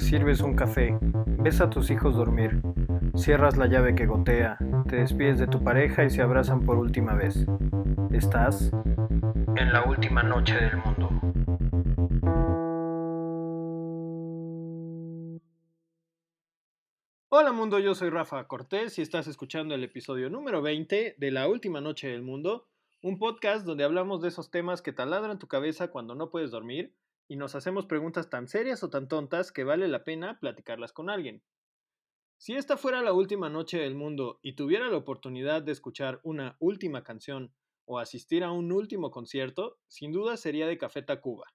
te sirves un café, ves a tus hijos dormir, cierras la llave que gotea, te despides de tu pareja y se abrazan por última vez. Estás en la última noche del mundo. Hola mundo, yo soy Rafa Cortés y estás escuchando el episodio número 20 de La Última Noche del Mundo, un podcast donde hablamos de esos temas que taladran tu cabeza cuando no puedes dormir y nos hacemos preguntas tan serias o tan tontas que vale la pena platicarlas con alguien. Si esta fuera la última noche del mundo y tuviera la oportunidad de escuchar una última canción o asistir a un último concierto, sin duda sería de Café Tacuba.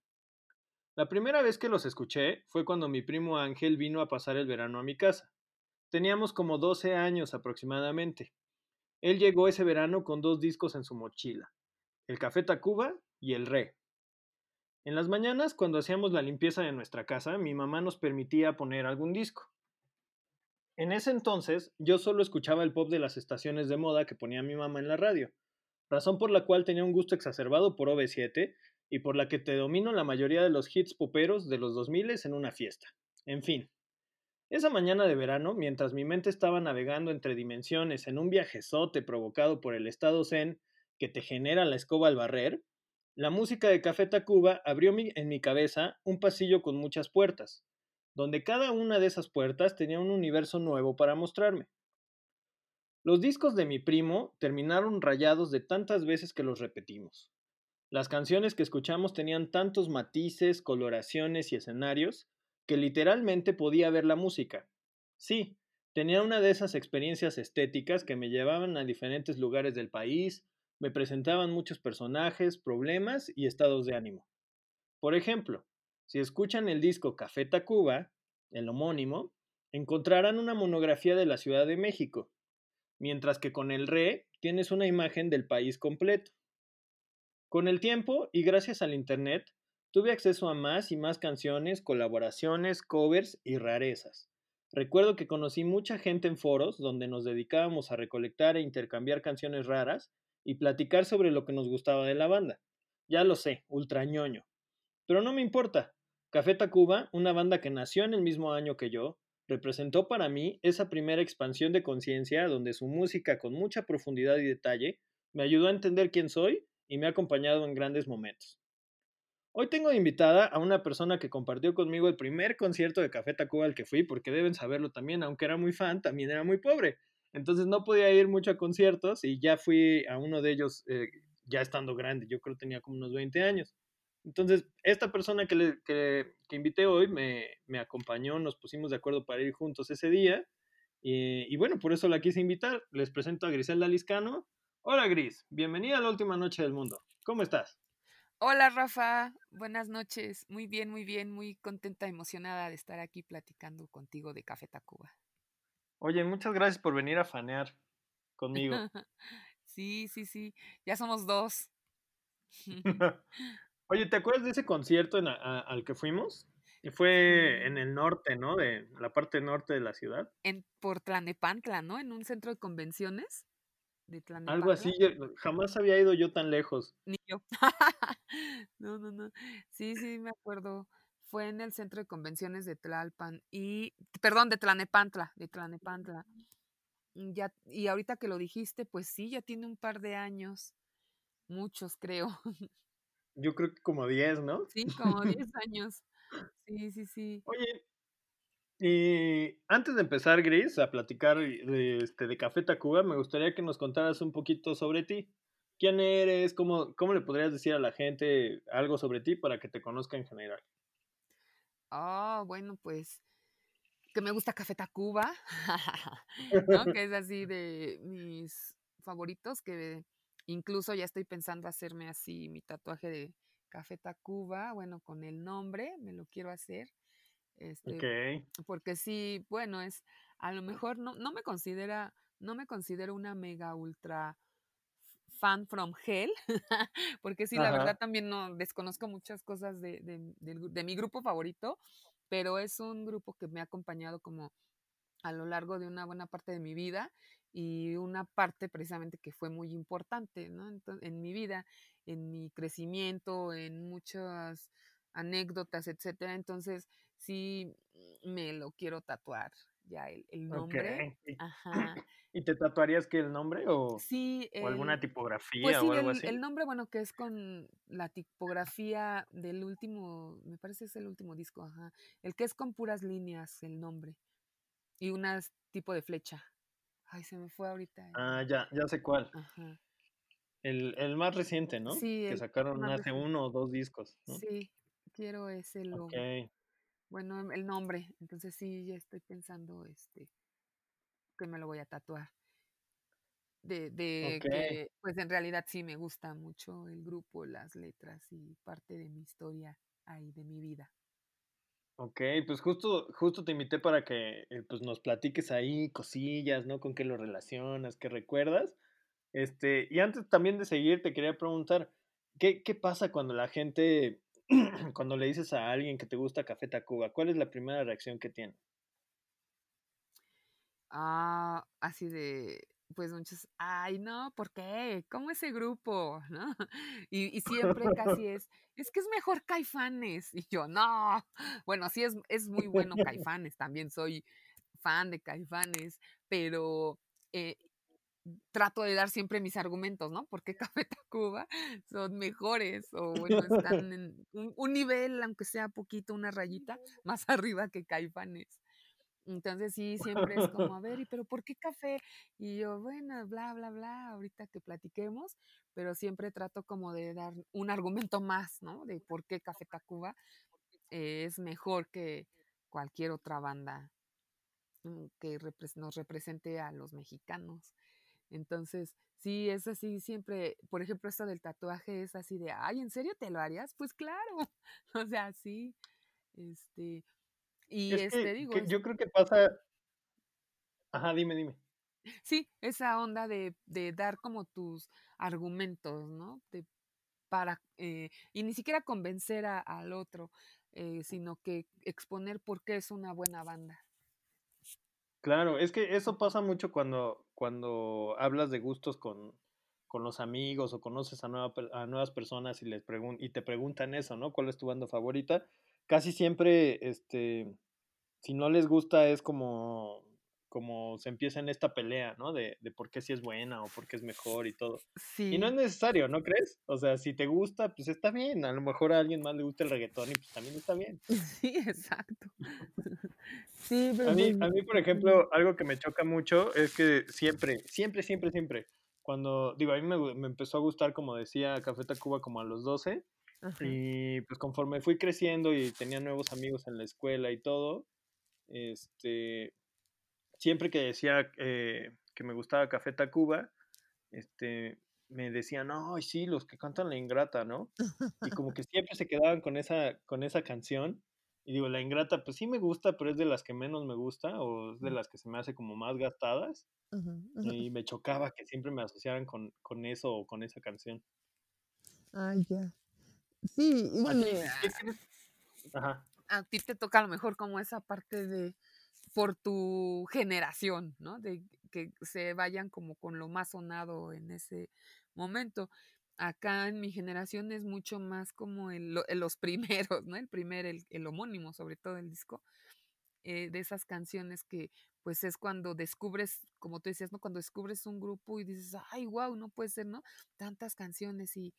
La primera vez que los escuché fue cuando mi primo Ángel vino a pasar el verano a mi casa. Teníamos como 12 años aproximadamente. Él llegó ese verano con dos discos en su mochila, el Café Tacuba y el Re. En las mañanas, cuando hacíamos la limpieza de nuestra casa, mi mamá nos permitía poner algún disco. En ese entonces, yo solo escuchaba el pop de las estaciones de moda que ponía mi mamá en la radio, razón por la cual tenía un gusto exacerbado por OV7 y por la que te domino la mayoría de los hits poperos de los 2000 en una fiesta. En fin, esa mañana de verano, mientras mi mente estaba navegando entre dimensiones en un viajezote provocado por el estado zen que te genera la escoba al barrer, la música de Café Tacuba abrió en mi cabeza un pasillo con muchas puertas, donde cada una de esas puertas tenía un universo nuevo para mostrarme. Los discos de mi primo terminaron rayados de tantas veces que los repetimos. Las canciones que escuchamos tenían tantos matices, coloraciones y escenarios que literalmente podía ver la música. Sí, tenía una de esas experiencias estéticas que me llevaban a diferentes lugares del país, me presentaban muchos personajes, problemas y estados de ánimo. Por ejemplo, si escuchan el disco Café Tacuba, el homónimo, encontrarán una monografía de la Ciudad de México, mientras que con el Re tienes una imagen del país completo. Con el tiempo y gracias al Internet, tuve acceso a más y más canciones, colaboraciones, covers y rarezas. Recuerdo que conocí mucha gente en foros donde nos dedicábamos a recolectar e intercambiar canciones raras y platicar sobre lo que nos gustaba de la banda. Ya lo sé, ultra ñoño. Pero no me importa. Café Tacuba, una banda que nació en el mismo año que yo, representó para mí esa primera expansión de conciencia donde su música con mucha profundidad y detalle me ayudó a entender quién soy y me ha acompañado en grandes momentos. Hoy tengo invitada a una persona que compartió conmigo el primer concierto de Café Tacuba al que fui, porque deben saberlo también, aunque era muy fan, también era muy pobre. Entonces no podía ir mucho a conciertos y ya fui a uno de ellos eh, ya estando grande, yo creo que tenía como unos 20 años. Entonces, esta persona que, le, que, invité hoy me, me, acompañó, nos pusimos de acuerdo para ir juntos ese día. Y, y, bueno, por eso la quise invitar. Les presento a Griselda Liscano. Hola Gris, bienvenida a la última noche del mundo. ¿Cómo estás? Hola Rafa, buenas noches. Muy bien, muy bien, muy contenta, emocionada de estar aquí platicando contigo de Café Tacuba. Oye, muchas gracias por venir a fanear conmigo. sí, sí, sí. Ya somos dos. Oye, ¿te acuerdas de ese concierto al que fuimos? Fue en el norte, ¿no? De la parte norte de la ciudad. En, por Tlanepantla, ¿no? En un centro de convenciones de Algo así, jamás había ido yo tan lejos. Ni yo. no, no, no. Sí, sí, me acuerdo fue en el centro de convenciones de Tlalpan y, perdón, de Tlanepantla, de Tlanepantla. Mm, ya, y ahorita que lo dijiste, pues sí, ya tiene un par de años, muchos creo. Yo creo que como 10, ¿no? Sí, como 10 años. Sí, sí, sí. Oye, y antes de empezar, Gris, a platicar de, este, de Café Tacuba, me gustaría que nos contaras un poquito sobre ti. ¿Quién eres? ¿Cómo, ¿Cómo le podrías decir a la gente algo sobre ti para que te conozca en general? Ah, bueno, pues que me gusta Café Tacuba, que es así de mis favoritos, que incluso ya estoy pensando hacerme así mi tatuaje de Café Tacuba, bueno, con el nombre, me lo quiero hacer. Este, Porque sí, bueno, es, a lo mejor no, no me considera, no me considero una mega ultra fan from hell, porque sí, la verdad también no desconozco muchas cosas de, de, mi grupo favorito, pero es un grupo que me ha acompañado como a lo largo de una buena parte de mi vida y una parte precisamente que fue muy importante ¿no? en mi vida, en mi crecimiento, en muchos anécdotas, etcétera. Entonces, sí me lo quiero tatuar ya el, el nombre. Ajá. ¿Y te tatuarías que el nombre o, Sí, o alguna pues tipografía sí, o algo el, así? el nombre, bueno, que es con la tipografía del último, me parece es el último disco, ajá. El que es con puras líneas, el nombre. Y unas tipo de flecha. Ay, se me fue ahorita. Ah, ya, ya sé cuál. Ajá. El, el más reciente, ¿no? Sí, Que sacaron hace reciente. uno o dos discos, ¿no? Sí, quiero ese logo. Bueno, el nombre. Entonces sí, ya estoy pensando este que me lo voy a tatuar. De, de que, pues en realidad sí me gusta mucho el grupo, las letras y parte de mi historia ahí, de mi vida. ok. Pues justo, justo te invité para que eh, pues nos platiques ahí cosillas, ¿no? Con qué lo relacionas, qué recuerdas. Este, y antes también de seguir, te quería preguntar, ¿qué, qué pasa cuando la gente, cuando le dices a alguien que te gusta Café Tacuba? ¿Cuál es la primera reacción que tiene? Ah, así de, pues muchos, ay, no, ¿por qué? ¿Cómo ese grupo? ¿No? Y, y siempre casi es, es que es mejor Caifanes. Y yo, no, bueno, sí es, es muy bueno Caifanes, también soy fan de Caifanes, pero eh, trato de dar siempre mis argumentos, ¿no? Porque Café Tacuba son mejores o bueno, están en un, un nivel, aunque sea poquito, una rayita más arriba que Caifanes. Entonces sí, siempre es como, a ver, ¿y pero por qué café? Y yo, bueno, bla, bla, bla, ahorita que platiquemos, pero siempre trato como de dar un argumento más, ¿no? De por qué Café Tacuba es mejor que cualquier otra banda mm, que nos represente a los mexicanos. Entonces, sí, es así, siempre, por ejemplo, esto del tatuaje es así de, ay, ¿en serio te lo harías? Pues claro, o sea, sí, este, y Es este, que, digo, que es yo creo que pasa, ajá, dime, dime. Sí, esa onda de, de dar como tus argumentos, ¿no? De- para, eh, y ni siquiera convencer a- al otro, eh, sino que exponer por qué es una buena banda. Claro, es que eso pasa mucho cuando, cuando hablas de gustos con, con los amigos o conoces a, nueva a nuevas personas y les pregun y te preguntan eso, ¿no? ¿Cuál es tu banda favorita? Casi siempre, este, si no les gusta es como, como se empieza en esta pelea, ¿no? De, de por qué sí es buena o por qué es mejor y todo. Y no es Sí, necesario, ¿no crees? O sea, si te gusta, pues está bien. A lo mejor a alguien más le gusta el reggaetón y pues también está bien. sí, exacto. Sí, A pero mí, pues, a mí, por ejemplo, algo que me choca mucho es que siempre, siempre, siempre, siempre, cuando, digo, a mí me, me empezó a gustar, como decía, Café Tacuba como a los 12 ajá. y pues conforme fui creciendo y tenía nuevos amigos en la escuela y todo, este, siempre que decía eh, que me gustaba Café Tacuba, este, me decían, ay, sí, los que cantan La Ingrata, ¿no? Y como que siempre se quedaban con esa, con esa canción. Y digo, La Ingrata, pues sí me gusta, pero es de las que menos me gusta, o es de las que se me hace como más gastadas. Y me chocaba que siempre me asociaran con, con eso o con esa canción. Ah, ya. Sí, y ¿A bueno, crees? Ajá, a ti te toca a lo mejor como esa parte de por tu generación, ¿no? De que se vayan como con lo más sonado en ese momento. Acá en mi generación es mucho más como el- lo- los primeros, ¿no? El primer, el, el homónimo, sobre todo el disco, eh, de esas canciones que pues es cuando descubres, como tú decías, ¿no? Cuando descubres un grupo y dices, ay, wow, no puede ser, ¿no? Tantas canciones y,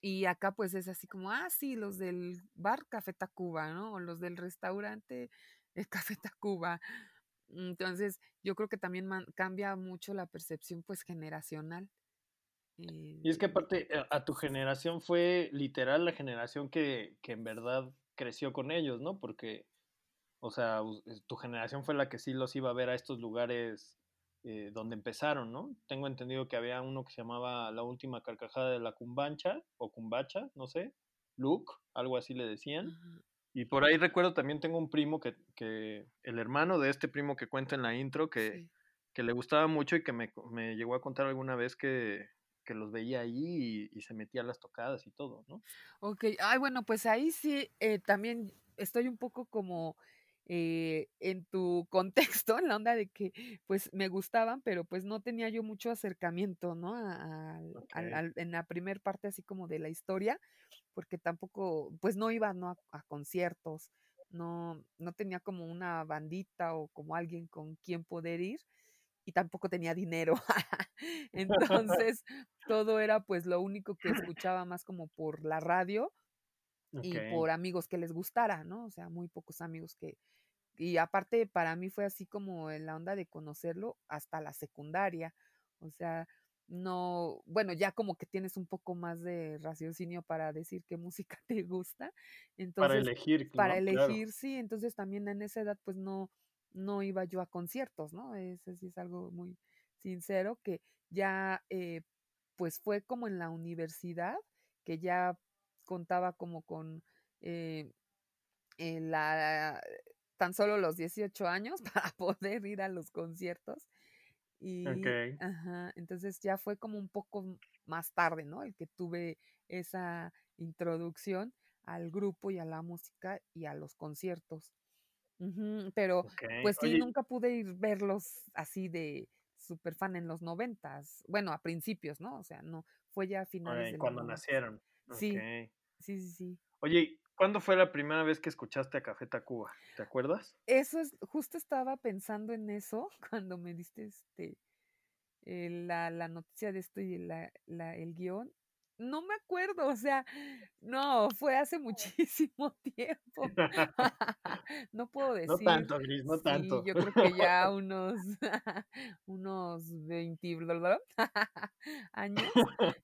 y acá pues es así como, ah, sí, los del bar Café Tacuba, ¿no? O los del restaurante el Café Tacuba. Entonces, yo creo que también cambia mucho la percepción pues generacional eh, Y es que aparte a, a tu generación fue literal la generación que, que en verdad creció con ellos, ¿no? Porque O sea, tu generación fue la que sí los iba a ver a estos lugares eh, donde empezaron, ¿no? Tengo entendido que había uno que se llamaba La Última Carcajada de la Cumbancha, o Cumbacha, no sé, Luke, algo así le decían. Y por ahí recuerdo también tengo un primo que, que el hermano de este primo que cuenta en la intro, que, sí. que le gustaba mucho y que me, me llegó a contar alguna vez que, que los veía ahí y, y se metía a las tocadas y todo, ¿no? Ok, ay, bueno, pues ahí sí eh, también estoy un poco como eh, en tu contexto, en la onda de que pues me gustaban, pero pues no tenía yo mucho acercamiento, ¿no? A- al- Ok. al- al- en la primer parte así como de la historia porque tampoco, pues no iba ¿no? a, a conciertos, no, no tenía como una bandita o como alguien con quien poder ir y tampoco tenía dinero. Entonces, todo era pues lo único que escuchaba más como por la radio y por amigos que les gustara, ¿no? O sea, muy pocos amigos que y aparte para mí fue así como en la onda de conocerlo hasta la secundaria. O sea, no, bueno, ya como que tienes un poco más de raciocinio para decir qué música te gusta. Para Entonces, elegir, para ¿no? Claro. elegir, sí, entonces también en esa edad, pues no no iba yo a conciertos, ¿no? Eso sí es algo muy sincero que ya, eh, pues fue como en la universidad, que ya contaba como con, eh, eh, la tan solo los 18 años para poder ir a los conciertos. Y Okey. ajá, entonces ya fue como un poco más tarde, ¿no? El que tuve esa introducción al grupo y a la música y a los conciertos. Pero, pues sí, Oye nunca pude ir verlos así de superfan en los noventas, bueno, a principios, ¿no? O sea, no, fue ya a finales Okey, de cuando nacieron. Sí, sí, sí, sí. Oye, ¿y cuándo fue la primera vez que escuchaste a Café Tacuba? ¿Te acuerdas? Eso es justo estaba pensando en eso cuando me diste, este, la la noticia de esto y la la el guion. No me acuerdo, o sea, no, fue hace muchísimo tiempo. No puedo No decir, tanto, Gris, no sí, tanto. yo creo que ya unos unos 20 años.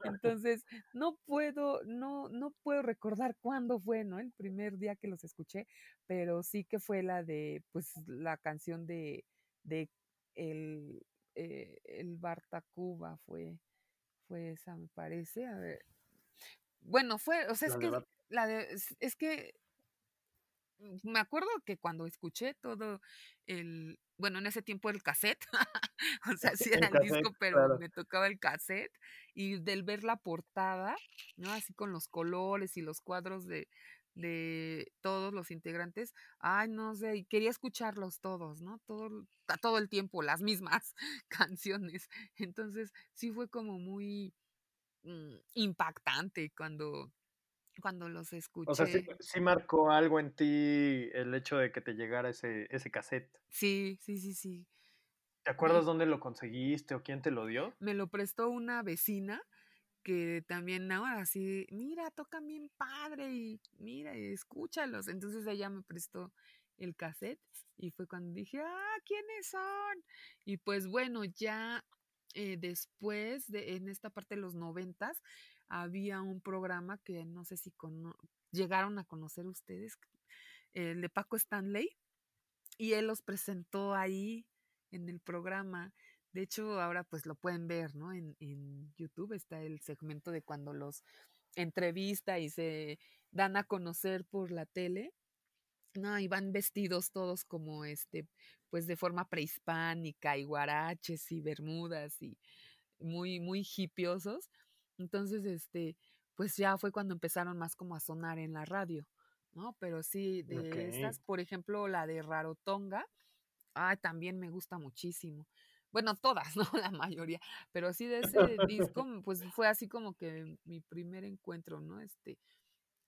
Entonces, no puedo no no puedo recordar cuándo fue, ¿no? El primer día que los escuché, pero sí que fue la de, pues, la canción de de el, eh, el Bar Tacuba fue fue esa, me parece, a ver. Bueno, fue, o sea, es que la de es que mm, me acuerdo que cuando escuché todo el bueno, en ese tiempo el casete, o sea, sí era el disco, pero claro. me tocaba el casete, y del ver la portada, ¿no? Así con los colores y los cuadros de de todos los integrantes, ay, no sé, y quería escucharlos todos, ¿no? Todo todo el tiempo, las mismas canciones. Entonces, sí fue como muy, mm, impactante cuando cuando los O sea, sí escuché. sí marcó algo en ti el hecho de que te llegara ese ese casete. Sí, sí, sí, sí. ¿Te acuerdas dónde lo conseguiste o quién te lo dio? Me lo prestó una vecina que también ahora así, mira, tocan bien padre y mira, y escúchalos. Entonces ella me prestó el casete y fue cuando dije, ah, ¿quiénes son? Y pues bueno, ya eh, después de en esta parte de los noventas había un programa que no sé si llegaron a conocer ustedes, el de Paco Stanley y él los presentó ahí en el programa. De hecho, ahora pues lo pueden ver, ¿no? En, en YouTube está el segmento de cuando los entrevista y se dan a conocer por la tele. No, y van vestidos todos como este, pues de forma prehispánica y guaraches y bermudas y muy, muy hipiosos. Entonces, este, pues ya fue cuando empezaron más como a sonar en la radio, ¿no? Pero sí, de estas, por ejemplo, la de Rarotonga, Ay, también me gusta muchísimo. Bueno, todas, ¿no? La mayoría, pero sí de ese disco, mm, pues, fue así como que mi primer encuentro, ¿no? Este.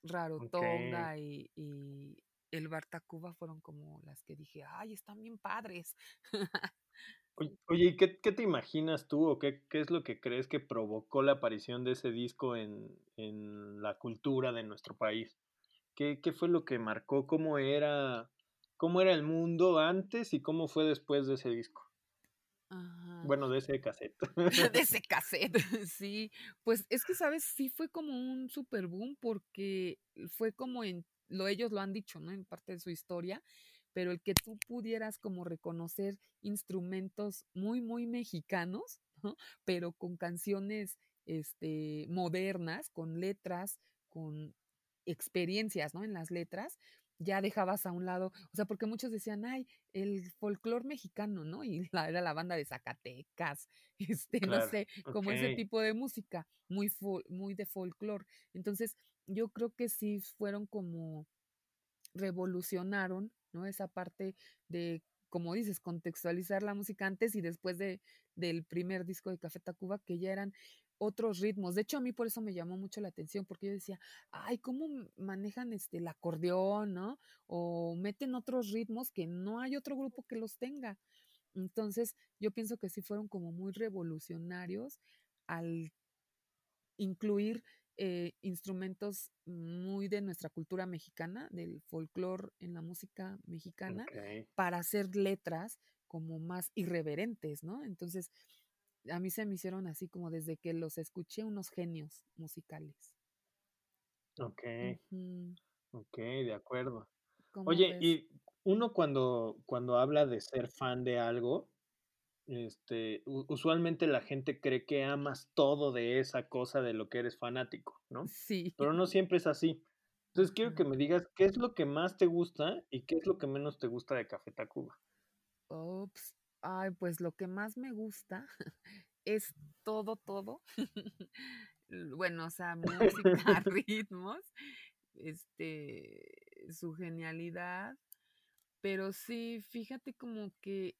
Rarotonga y y el Bar Tacuba fueron como las que dije: "Ay, están bien padres". Oy oye, ¿y qué qué te imaginas tú o qué qué es lo que crees que provocó la aparición de ese disco en en la cultura de nuestro país? ¿Qué qué fue lo que marcó? ¿Cómo era cómo era el mundo antes y cómo fue después de ese disco? Ajá. Bueno, de ese casete. De ese casete, sí. Pues, es que, ¿sabes? Sí fue como un super boom porque fue como en lo ellos lo han dicho, ¿no? En parte de su historia, pero el que tú pudieras como reconocer instrumentos muy, muy mexicanos, ¿no? Pero con canciones, este, modernas, con letras, con experiencias, ¿no? En las letras, ya dejabas a un lado, o sea, porque muchos decían: "Ay, el folclor mexicano", ¿no? Y la era la banda de Zacatecas, este, no sé, como ese tipo de música, muy muy de folclor. Entonces, yo creo que sí fueron como revolucionaron, ¿no? Esa parte de, como dices, contextualizar la música antes y después de del primer disco de Café Tacuba, que ya eran otros ritmos. De hecho, a mí por eso me llamó mucho la atención, porque yo decía, ay, ¿cómo manejan este el acordeón, no? O meten otros ritmos que no hay otro grupo que los tenga. Entonces, yo pienso que sí fueron como muy revolucionarios al incluir eh, instrumentos muy de nuestra cultura mexicana, del folclore en la música mexicana, para hacer letras como más irreverentes, ¿no? Entonces, a mí se me hicieron así como desde que los escuché unos genios musicales. Ok. Ok, de acuerdo. Oye, y uno cuando, cuando habla de ser fan de algo, este, usualmente la gente cree que amas todo de esa cosa de lo que eres fanático, ¿no? Sí. Pero no siempre es así. Entonces quiero que me digas qué es lo que más te gusta y qué es lo que menos te gusta de Café Tacuba. Ops. Ay, pues lo que más me gusta es todo, todo. bueno, o sea, música, ritmos, este, su genialidad. Pero sí, fíjate como que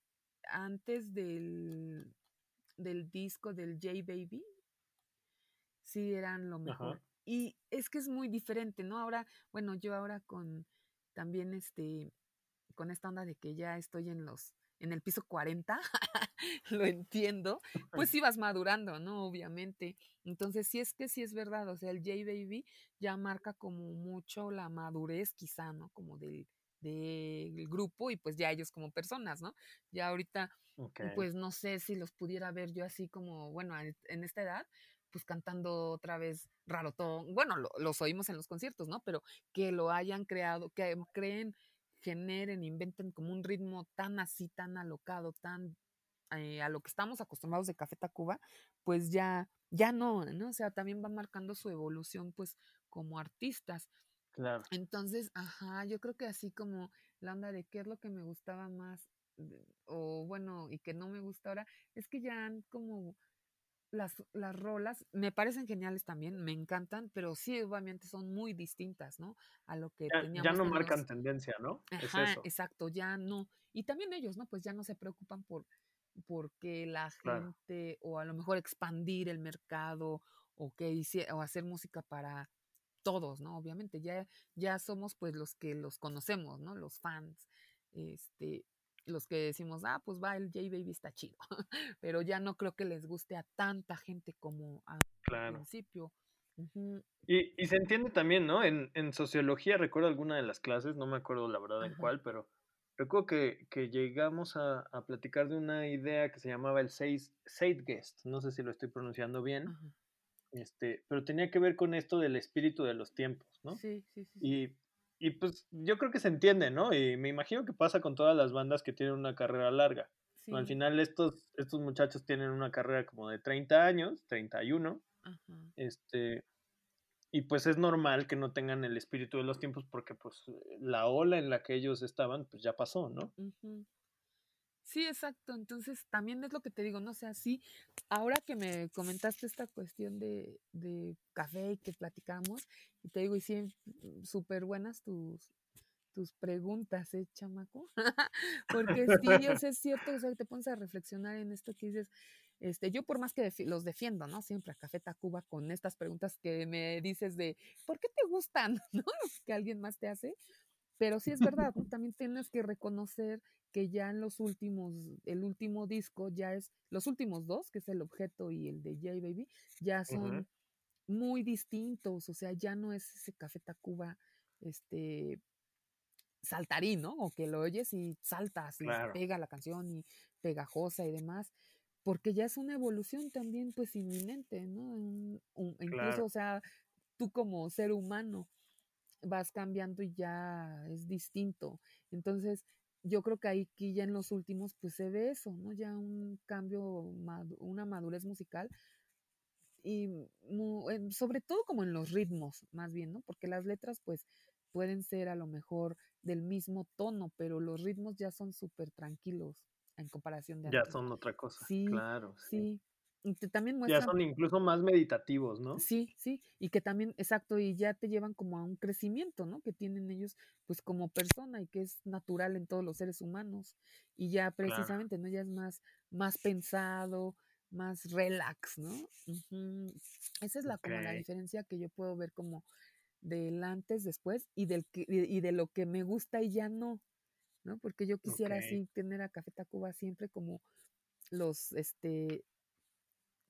antes del, del disco del J Baby, sí eran lo mejor. Y es que es muy diferente, ¿no? Ahora, bueno, yo ahora con también este, con esta onda de que ya estoy en los en el piso 40, lo entiendo, pues sí vas madurando, ¿no? Obviamente. Entonces, sí es que sí es verdad, o sea, el J Baby ya marca como mucho la madurez quizá, ¿no? Como del, del grupo y pues ya ellos como personas, ¿no? Ya ahorita, pues no sé si los pudiera ver yo así como, bueno, en esta edad, pues cantando otra vez rarotón, bueno, los oímos en los conciertos, ¿no? Pero que lo hayan creado, que creen generen, inventen como un ritmo tan así, tan alocado, tan eh, a lo que estamos acostumbrados de Café Tacuba, pues ya, ya no, ¿no? O sea, también va marcando su evolución, pues, como artistas. Claro. Entonces, ajá, yo creo que así como la onda de qué es lo que me gustaba más, o bueno, y que no me gusta ahora, es que ya han como las, las rolas me parecen geniales también, me encantan, pero sí, obviamente son muy distintas, ¿no? A lo que ya, teníamos. Ya no marcan tendencia, ¿no? Ajá, exacto, ya no. Y también ellos, ¿no? Pues ya no se preocupan por porque la gente, o a lo mejor expandir el mercado, o que o hacer música para todos, ¿no? Obviamente, ya, ya somos pues los que los conocemos, ¿no? Los fans. Este, los que decimos, ah, pues va, el J-Baby está chido, pero ya no creo que les guste a tanta gente como al principio. y, y, se entiende también, ¿no? En, en, sociología, recuerdo alguna de las clases, no me acuerdo la verdad en cuál, pero recuerdo que, que llegamos a, a, platicar de una idea que se llamaba el Zeitgeist, no sé si lo estoy pronunciando bien, este, pero tenía que ver con esto del espíritu de los tiempos, ¿no? Sí, sí, sí. Y y pues yo creo que se entiende, ¿no? Y me imagino que pasa con todas las bandas que tienen una carrera larga. Al final estos, estos muchachos tienen una carrera como de 30 años, 31. Ajá. Este, y pues es normal que no tengan el espíritu de los tiempos porque pues la ola en la que ellos estaban pues ya pasó, ¿no? Sí, exacto. Entonces, también es lo que te digo, no sé, así, ahora que me comentaste esta cuestión de, de café y que platicamos, y te digo, y sí, súper buenas tus, tus preguntas, ¿eh, chamaco? Porque sí, yo sé, es cierto, o sea, te pones a reflexionar en esto que dices, este, yo por más que los defiendo, ¿no? Siempre a Café Tacuba con estas preguntas que me dices de, ¿por qué te gustan? ¿No? Que alguien más te hace. Pero sí es verdad, también tienes que reconocer que ya en los últimos, el último disco ya es, los últimos dos, que es el objeto y el de J Baby, ya son muy distintos, o sea, ya no es ese Café Tacuba, este, saltarín, ¿no? O que lo oyes y saltas y pega la canción y pegajosa y demás, porque ya es una evolución también, pues, inminente, ¿no? incluso, o sea, tú como ser humano, vas cambiando y ya es distinto. Entonces, yo creo que ahí ya en los últimos, pues se ve eso, ¿no? Ya un cambio, una madurez musical y sobre todo como en los ritmos, más bien, ¿no? Porque las letras, pues, pueden ser a lo mejor del mismo tono, pero los ritmos ya son súper tranquilos en comparación de Ya son otra cosa, sí, claro. sí también Ya son incluso más meditativos, ¿no? Sí, sí, y que también, exacto, y ya te llevan como a un crecimiento, ¿no? Que tienen ellos, pues como persona y que es natural en todos los seres humanos. Y ya precisamente, ¿no? Ya es más, más pensado, más relax, ¿no? Esa es la como la diferencia que yo puedo ver como del antes, después y del que y de lo que me gusta y ya no, ¿no? Porque yo quisiera Okey. así tener a Café Tacuba siempre como los, este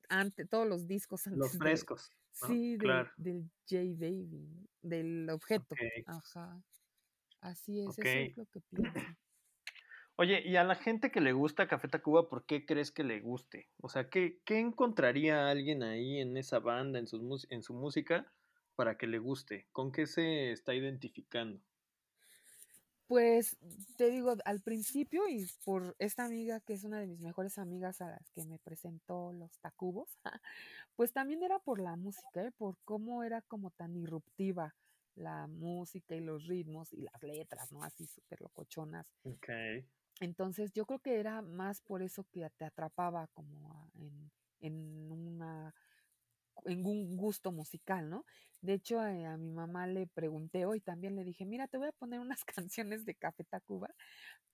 ante todos los discos Los antes de frescos, ¿no? sí, del Claro. del J Balvin, del objeto. Ajá. Así es, eso es lo que pienso. Oye, y a la gente que le gusta Café Tacuba, ¿por qué crees que le guste? O sea, ¿qué qué encontraría alguien ahí en esa banda, en sus en su música, para que le guste? ¿Con qué se está identificando? Pues, te digo, al principio, y por esta amiga que es una de mis mejores amigas a las que me presentó los Tacubos, pues también era por la música, ¿eh? Por cómo era como tan irruptiva la música y los ritmos y las letras, ¿no? Así súper locochonas. Entonces, yo creo que era más por eso que te atrapaba como en en una en un gusto musical, ¿no? De hecho, eh, a mi mamá le pregunté hoy, también le dije: "Mira, te voy a poner unas canciones de Café Tacuba,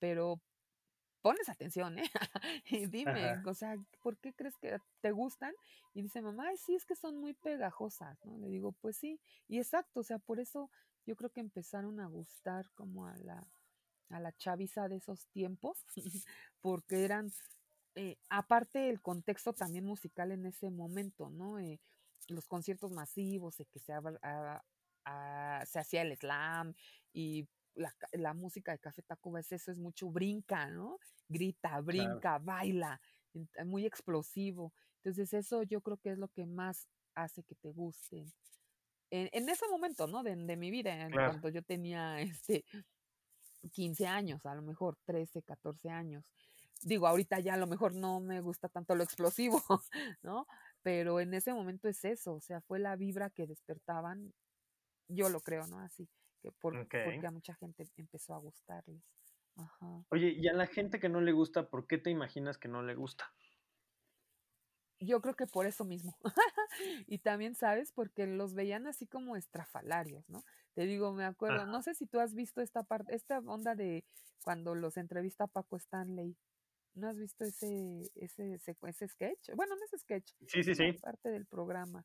pero ponles atención, ¿eh? Y dime, Ajá. o sea, ¿por qué crees que te gustan?". Y dice mamá: "Ay, sí, es que son muy pegajosas", ¿no? Le digo: "Pues sí". Y exacto, o sea, por eso yo creo que empezaron a gustar como a la a la chaviza de esos tiempos, porque eran, eh, aparte el contexto también musical en ese momento, ¿no? Eh, los conciertos masivos, que se se hacía el slam y la la música de Café Tacuba es eso, es mucho brinca, ¿no? Grita, Claro. brinca, baila, ent muy explosivo. Entonces, eso yo creo que es lo que más hace que te gusten. En en ese momento, ¿no? De de mi vida, en Claro. cuanto yo tenía, este, 15 años, a lo mejor 13, 14 años. Digo, ahorita ya a lo mejor no me gusta tanto lo explosivo, ¿no? Pero en ese momento es eso, o sea, fue la vibra que despertaban, yo lo creo, ¿no? Así, que por porque a mucha gente empezó a gustarles. Ajá. Oye, y a la gente que no le gusta, ¿por qué te imaginas que no le gusta? Yo creo que por eso mismo. Y también, ¿sabes? Porque los veían así como estrafalarios, ¿no? Te digo, me acuerdo, no sé si tú has visto esta parte esta onda de cuando los entrevista Paco Stanley, ¿no has visto ese ese ese sketch? Bueno, no es sketch, Sí, sí, sí. parte del programa.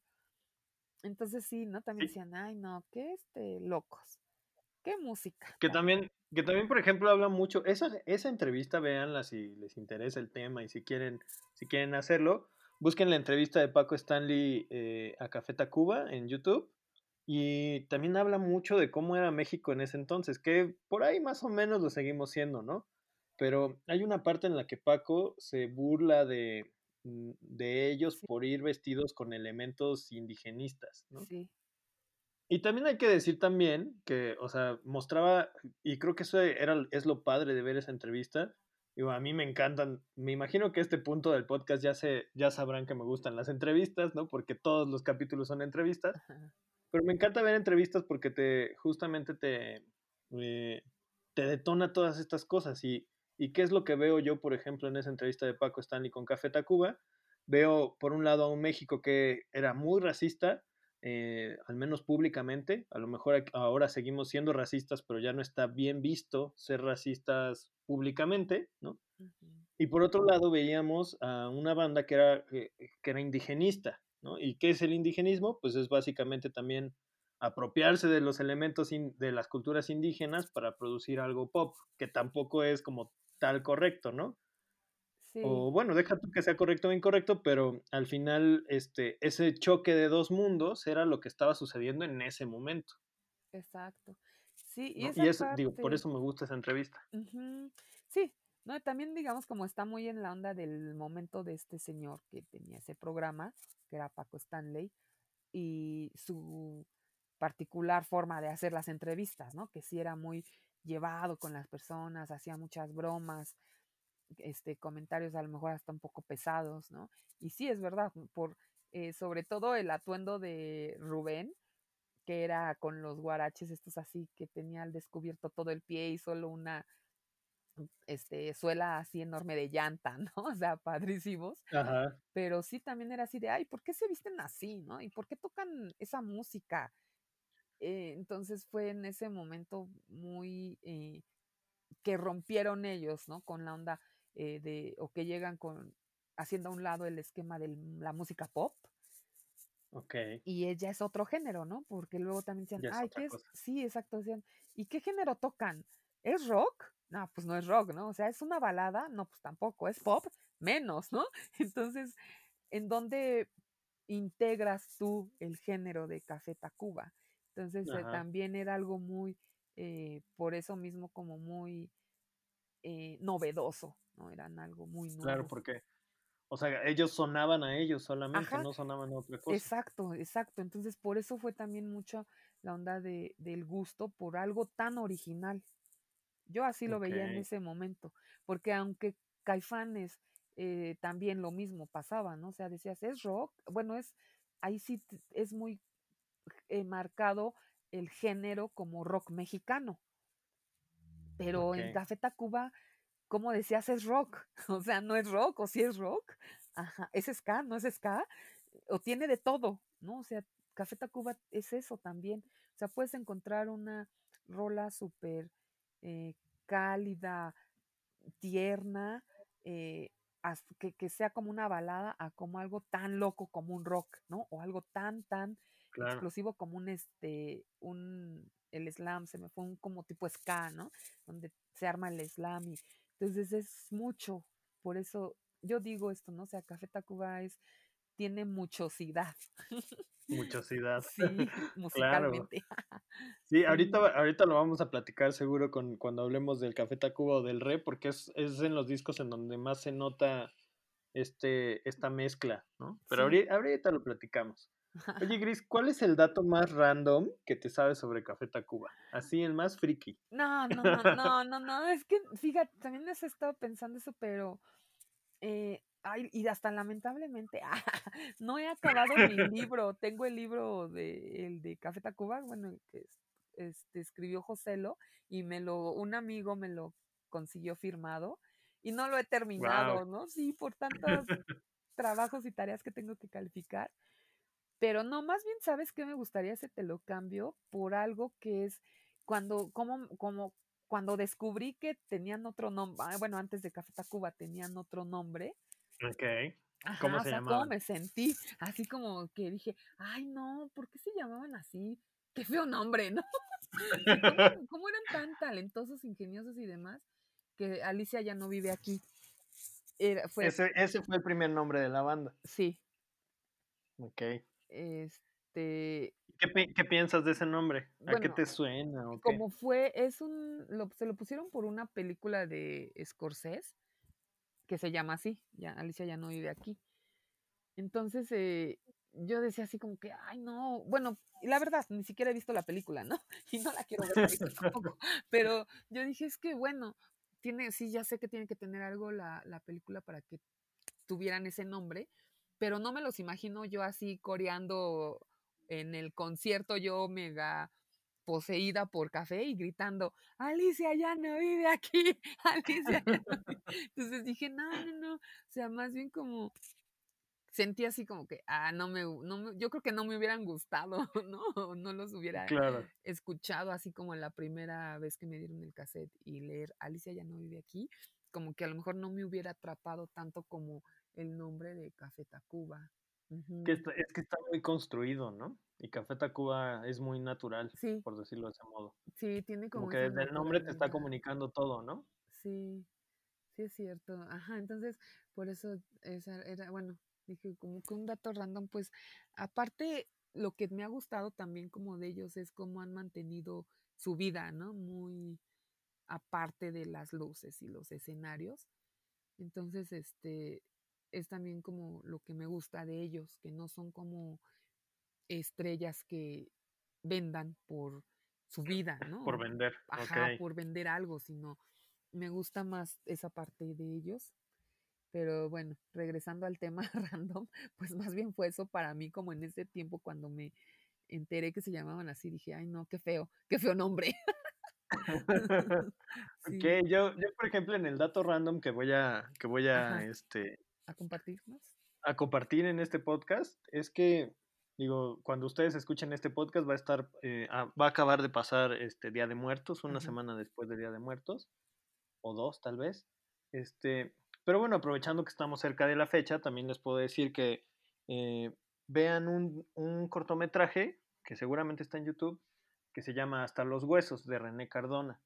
Entonces sí, ¿no? También Sí. decían: "Ay, no, qué, este, locos, qué música Que tan" también que también, por ejemplo, habla mucho esa esa entrevista, véanla si les interesa el tema y si quieren si quieren hacerlo, busquen la entrevista de Paco Stanley, eh, a Café Tacuba en YouTube, y también habla mucho de cómo era México en ese entonces, que por ahí más o menos lo seguimos siendo, ¿no? Pero hay una parte en la que Paco se burla de, mm, de ellos por ir vestidos con elementos indigenistas, ¿no? Sí. Y también hay que decir también que, o sea, mostraba, y creo que eso era es lo padre de ver esa entrevista, digo, a mí me encantan, me imagino que a este punto del podcast ya se ya sabrán que me gustan las entrevistas, ¿no? Porque todos los capítulos son entrevistas, Ajá. pero me encanta ver entrevistas porque te justamente te, eh, te detona todas estas cosas, y y, ¿qué es lo que veo yo, por ejemplo, en esa entrevista de Paco Stanley con Café Tacuba? Veo, por un lado, a un México que era muy racista, eh, al menos públicamente, a lo mejor ahora seguimos siendo racistas, pero ya no está bien visto ser racistas públicamente, ¿no? Y por otro lado, veíamos a una banda que era, eh, que era indigenista, ¿no? ¿Y qué es el indigenismo? Pues es básicamente también apropiarse de los elementos in de las culturas indígenas para producir algo pop, que tampoco es como tal correcto, ¿no? Sí. O bueno, deja tú que sea correcto o incorrecto, pero al final, este, ese choque de 2 mundos era lo que estaba sucediendo en ese momento. Exacto. Sí, y ¿No? esa Y es digo, por eso me gusta esa entrevista. Sí, no, también, digamos, como está muy en la onda del momento de este señor que tenía ese programa, que era Paco Stanley, y su particular forma de hacer las entrevistas, ¿no? Que sí era muy llevado con las personas, hacía muchas bromas, este, comentarios a lo mejor hasta un poco pesados, ¿no? Y sí, es verdad, por, eh, sobre todo el atuendo de Rubén, que era con los guaraches estos así, que tenía al descubierto todo el pie y solo una, este, suela así enorme de llanta, ¿no? O sea, padrísimos. Ajá. Pero sí, también era así de: "Ay, ¿por qué se visten así, no? ¿Y por qué tocan esa música?". Eh, entonces, fue en ese momento muy, eh, que rompieron ellos, ¿no? Con la onda, eh, de o que llegan con haciendo a un lado el esquema de la música pop. Ok. Y ella es otro género, ¿no? Porque luego también decían, es ay, ¿qué es? cosa. Sí, exacto. Decían, ¿y qué género tocan? ¿Es rock? No, pues no es rock, ¿no? O sea, ¿es una balada? No, pues tampoco. ¿Es pop? Menos, ¿no? Entonces, ¿en dónde integras tú el género de Café Tacuba? Entonces, eh, también era algo muy, eh, por eso mismo como muy eh, novedoso, ¿no? Eran algo muy Claro, nuevo. porque, o sea, ellos sonaban a ellos solamente, Ajá, no sonaban a otra cosa. exacto, exacto. Entonces, por eso fue también mucho la onda de, del gusto por algo tan original. Yo así lo veía en ese momento, porque aunque Caifanes eh, también lo mismo pasaba, ¿no? O sea, decías, es rock, bueno, es, ahí sí es muy eh, marcado el género como rock mexicano, pero en Café Tacuba, como decías, es rock, o sea, no es rock, o sí es rock, ajá, es ska, no es ska, o tiene de todo, ¿no? O sea, Café Tacuba es eso también, o sea, puedes encontrar una rola súper eh, cálida, tierna, eh, que, que sea como una balada a como algo tan loco como un rock, ¿no? O algo tan, tan claro, explosivo como un, este, un, el slam, se me fue un como tipo ska, ¿no? Donde se arma el slam y entonces es mucho, por eso yo digo esto, ¿no? O sea, Café Tacuba es, tiene muchosidad, muchosidad. sí, Claro. musicalmente, Sí, ahorita, ahorita lo vamos a platicar seguro con, cuando hablemos del Café Tacuba o del Re, porque es, es en los discos en donde más se nota este, esta mezcla, ¿no? Pero sí. ahorita, ahorita lo platicamos. Oye, Gris, ¿cuál es el dato más random que te sabes sobre Café Tacuba? Así, el más friki. No, no, no, no, no, no, es que, fíjate, también les he estado pensando eso, pero, eh, ay, y hasta lamentablemente, no he acabado mi libro, tengo el libro de, el de Café Tacuba, bueno, que es- este, escribió Joselo, y me lo, un amigo me lo consiguió firmado, y no lo he Wow. terminado, ¿no? Sí, por tantos trabajos y tareas que tengo que calificar, pero no, más bien, ¿sabes qué me gustaría si te lo cambio? Por algo que es cuando, como, como cuando descubrí que tenían otro nombre, bueno, antes de Café Tacuba tenían otro nombre. Ok. ¿Cómo o se sea, cómo llamaban? me sentí, así como que dije, ay, no, ¿por qué se llamaban así? Qué feo nombre, ¿no? Cómo, cómo eran tan talentosos, ingeniosos y demás, que Alicia ya no vive aquí. Era, fue, Ese, ese fue el primer nombre de la banda. sí, Ok. Este, ¿Qué, pi- qué piensas de ese nombre? ¿A qué te suena como fue, es un, lo, se lo pusieron por una película de Scorsese que se llama así, ya Alicia ya no vive aquí. Entonces, eh, yo decía así como que, ay, no, bueno, la verdad, ni siquiera he visto la película, ¿no? Y no la quiero ver tampoco, pero yo dije, es que bueno, tiene, sí, ya sé que tiene que tener algo la, la película para que tuvieran ese nombre, pero no me los imagino yo así coreando en el concierto, yo mega poseída por café y gritando, Alicia ya no vive aquí, Alicia ya no vive". Entonces dije, no, no, no, o sea, más bien como sentí así como que, ah, no me, no me- yo creo que no me hubieran gustado, ¿no? No los hubiera Claro, escuchado así como la primera vez que me dieron el cassette y leer Alicia ya no vive aquí, como que a lo mejor no me hubiera atrapado tanto como el nombre de Café Tacuba. que está- es que está muy construido, ¿no? Y Café Tacuba es muy natural, Sí, por decirlo de ese modo. sí, tiene Como como que desde el nombre te está comunicando todo, ¿no? Sí, sí es cierto. Ajá, entonces por eso esa era, bueno, dije como que un dato random, pues aparte lo que me ha gustado también como de ellos es cómo han mantenido su vida, ¿no? Muy aparte de las luces y los escenarios. Entonces, este es también como lo que me gusta de ellos, que no son como estrellas que vendan por su vida, Por ¿no? vender, ok. Ajá, por vender algo, sino me gusta más esa parte de ellos. Pero bueno, regresando al tema random, pues más bien fue eso para mí como en ese tiempo cuando me enteré que se llamaban así, dije, ay no, qué feo, qué feo nombre. Ok, yo, yo por ejemplo en el dato random que voy a, que voy a, ajá, este, a compartir más. a compartir en este podcast es que, digo, cuando ustedes escuchen este podcast va a estar, eh, va a acabar de pasar este Día de Muertos, una semana después de Día de Muertos, o dos tal vez. Este, Pero bueno, aprovechando que estamos cerca de la fecha, también les puedo decir que eh, vean un, cortometraje que seguramente está en YouTube, que se llama Hasta los Huesos, de René Cardona.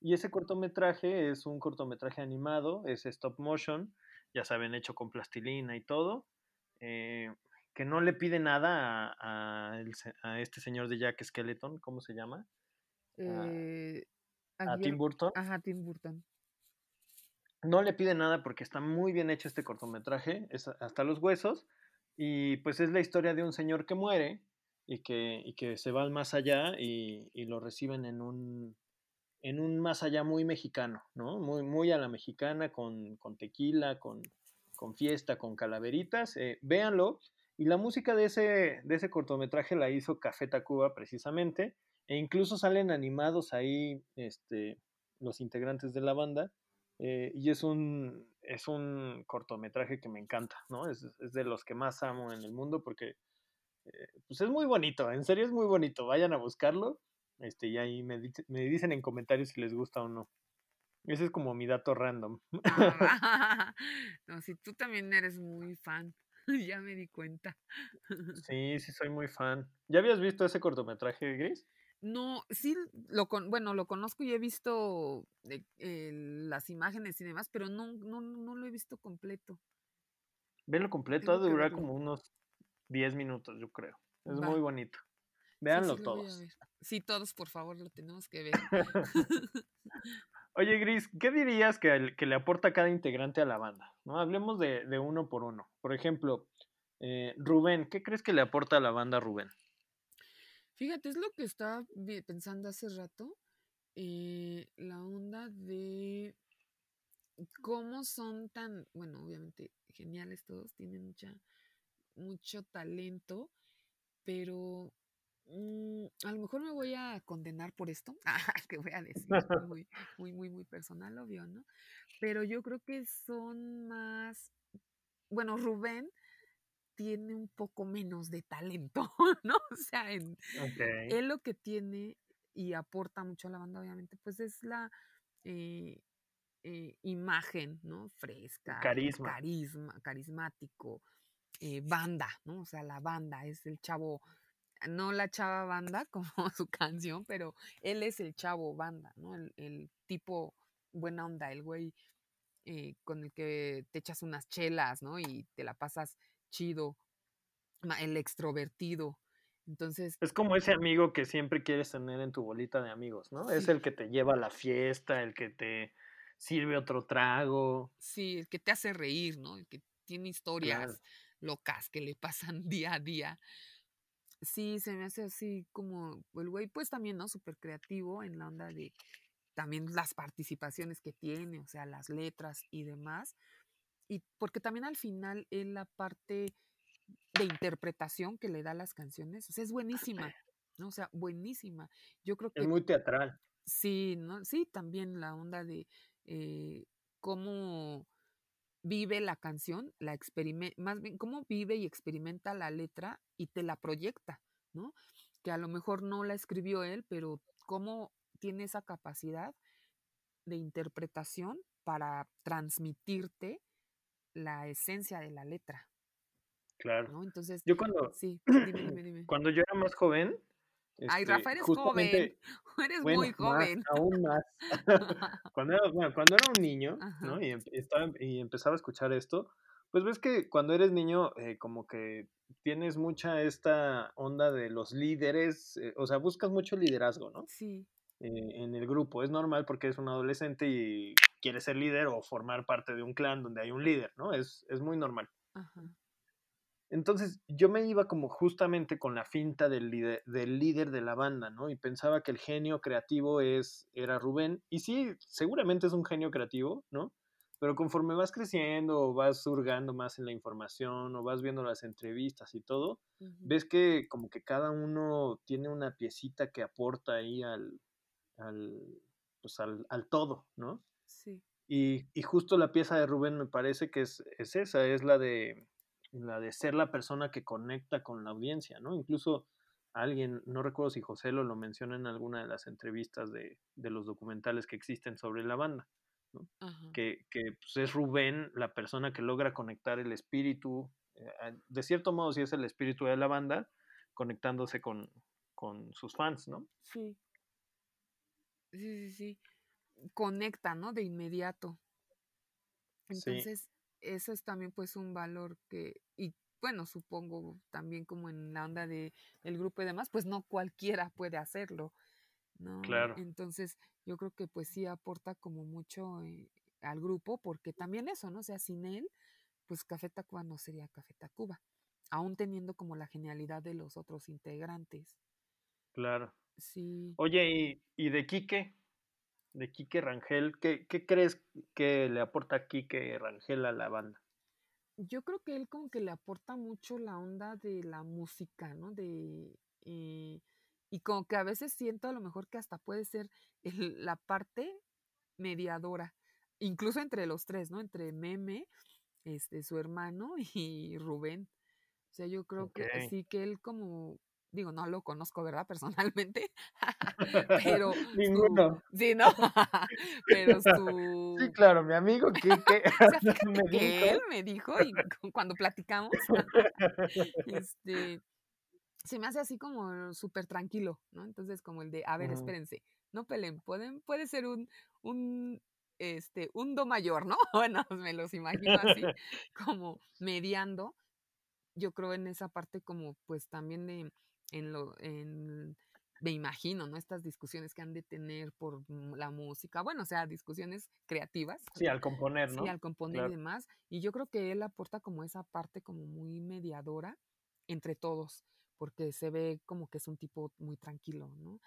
Y ese cortometraje es un cortometraje animado, es stop motion, ya saben, hecho con plastilina y todo, eh, que no le pide nada a, este señor de Jack Skeleton, ¿cómo se llama? Eh, a Tim Burton. Ajá, Tim Burton. No le pide nada porque está muy bien hecho este cortometraje, es hasta los huesos, y pues es la historia de un señor que muere y que, y que se va al más allá y, y, lo reciben en un, en un más allá muy mexicano, ¿no? Muy, muy a la mexicana, con, con tequila, con, con, fiesta, con calaveritas. Eh, véanlo. Y la música de ese, de ese cortometraje la hizo Café Tacuba precisamente. E incluso salen animados ahí este, los integrantes de la banda. Eh, y es un, es un cortometraje que me encanta, ¿no? Es, es de los que más amo en el mundo porque eh, pues es muy bonito, en serio es muy bonito. Vayan a buscarlo este, y ahí me, me dicen en comentarios si les gusta o no. Ese es como mi dato random. Ah, no, si tú también eres muy fan, ya me di cuenta. Sí, sí, soy muy fan. ¿Ya habías visto ese cortometraje, Gris? No, sí, lo con, bueno, lo conozco y he visto eh, las imágenes y demás, pero no, no, no lo he visto completo. Velo completo, dura como unos 10 minutos, yo creo. Es muy bonito. Véanlo todos. Sí, todos, por favor, lo tenemos que ver. Oye, Gris, ¿qué dirías que, que, le aporta cada integrante a la banda? ¿No? Hablemos de, de uno por uno. Por ejemplo, eh, Rubén, ¿qué crees que le aporta a la banda Rubén? Fíjate, es lo que estaba pensando hace rato. Eh, la onda de cómo son tan, bueno, obviamente geniales todos, tienen mucha, mucho talento, pero mm, a lo mejor me voy a condenar por esto, que voy a decir, muy, muy, muy, muy personal, obvio, ¿no? Pero yo creo que son más, bueno, Rubén tiene un poco menos de talento, ¿no? O sea, él lo que tiene y aporta mucho a la banda, obviamente, pues es la eh, eh, imagen, ¿no? Fresca, carisma, carisma carismático, eh, banda, ¿no? O sea, la banda es el chavo, no la chava banda como su canción, pero él es el chavo banda, ¿no? El, tipo buena onda, el güey con el que te echas unas chelas, ¿no? Y te la pasas chido, el extrovertido. Entonces. Es como ese amigo que siempre quieres tener en tu bolita de amigos, ¿no? Es el que te lleva a la fiesta, el que te sirve otro trago. Sí, el que te hace reír, ¿no? El que tiene historias locas que le pasan día a día. Sí, se me hace así como el güey, pues también, ¿no? Súper creativo en la onda de también las participaciones que tiene, o sea, las letras y demás. Y porque también al final en la parte de interpretación que le da a las canciones, o sea, es buenísima, ¿no? O sea, buenísima. Yo creo que... Es muy teatral. Sí, ¿no? Sí, también la onda de eh, cómo vive la canción, la más bien cómo vive y experimenta la letra y te la proyecta, ¿no? Que a lo mejor no la escribió él, pero cómo tiene esa capacidad de interpretación para transmitirte la esencia de la letra. Claro. Entonces, yo cuando, sí, dime, dime, cuando yo era más joven. Ay, Rafa, eres joven. Eres muy joven. aún más. cuando, era, bueno, cuando era un niño, ¿no? Y, estaba, y empezaba a escuchar esto, pues ves que cuando eres niño, eh, como que tienes mucha esta onda de los líderes, eh, o sea, buscas mucho liderazgo, ¿no? Sí. Eh, en el grupo. Es normal porque es un adolescente y quiere ser líder o formar parte de un clan donde hay un líder, ¿no? Es, es muy normal. Entonces yo me iba como justamente con la finta del líder, del líder de la banda, ¿no? Y pensaba que el genio creativo es, era Rubén. Y sí, seguramente es un genio creativo, ¿no? Pero conforme vas creciendo o vas surgando más en la información o vas viendo las entrevistas y todo, ves que como que cada uno tiene una piecita que aporta ahí al, al, pues al, al todo, ¿no? Sí. Y, y, justo la pieza de Rubén me parece que es, es, esa, es la de, la de ser la persona que conecta con la audiencia, ¿no? Incluso alguien, no recuerdo si José lo, lo menciona en alguna de las entrevistas de, de los documentales que existen sobre la banda, ¿no? Que, que, pues, es Rubén la persona que logra conectar el espíritu, eh, de cierto modo sí es el espíritu de la banda, conectándose con, con sus fans, ¿no? Sí. Sí, sí, sí. Conecta, ¿no? De inmediato. Entonces, eso es también pues un valor que, y bueno, supongo también como en la onda de el grupo y demás, pues no cualquiera puede hacerlo, ¿no? claro, Entonces, yo creo que pues sí aporta como mucho eh, al grupo, porque también eso, ¿no? O sea, sin él, pues Café Tacuba no sería Café Tacuba, aún teniendo como la genialidad de los otros integrantes. claro. Sí, Oye, ¿y, y de Quique? De Quique Rangel, ¿qué, qué crees que le aporta Quique Rangel a la banda? yo creo que él como que le aporta mucho la onda de la música, ¿no? De, eh, y como que a veces siento a lo mejor que hasta puede ser el- la parte mediadora, incluso entre los tres, ¿no? Entre Meme, este, su hermano y Rubén. O sea, yo creo que sí que él como, digo, no lo conozco, ¿verdad? Personalmente, pero su, Ninguno. sí, ¿no? Pero Sí, su, claro, mi amigo o sea, me que él me dijo y cu- cuando platicamos, este, se me hace así como súper tranquilo, ¿no? Entonces, como el de, a ver, espérense, no peleen, pueden, puede ser un, un, este, un do mayor, ¿no? Bueno, me los imagino así, como mediando, yo creo en esa parte como, pues también de, en lo, en, me imagino, ¿no? Estas discusiones que han de tener por la música, bueno, o sea, discusiones creativas, Sí, al componer, sí, ¿no? al componer y demás, y yo creo que él aporta como esa parte como muy mediadora entre todos, porque se ve como que es un tipo muy tranquilo, ¿no?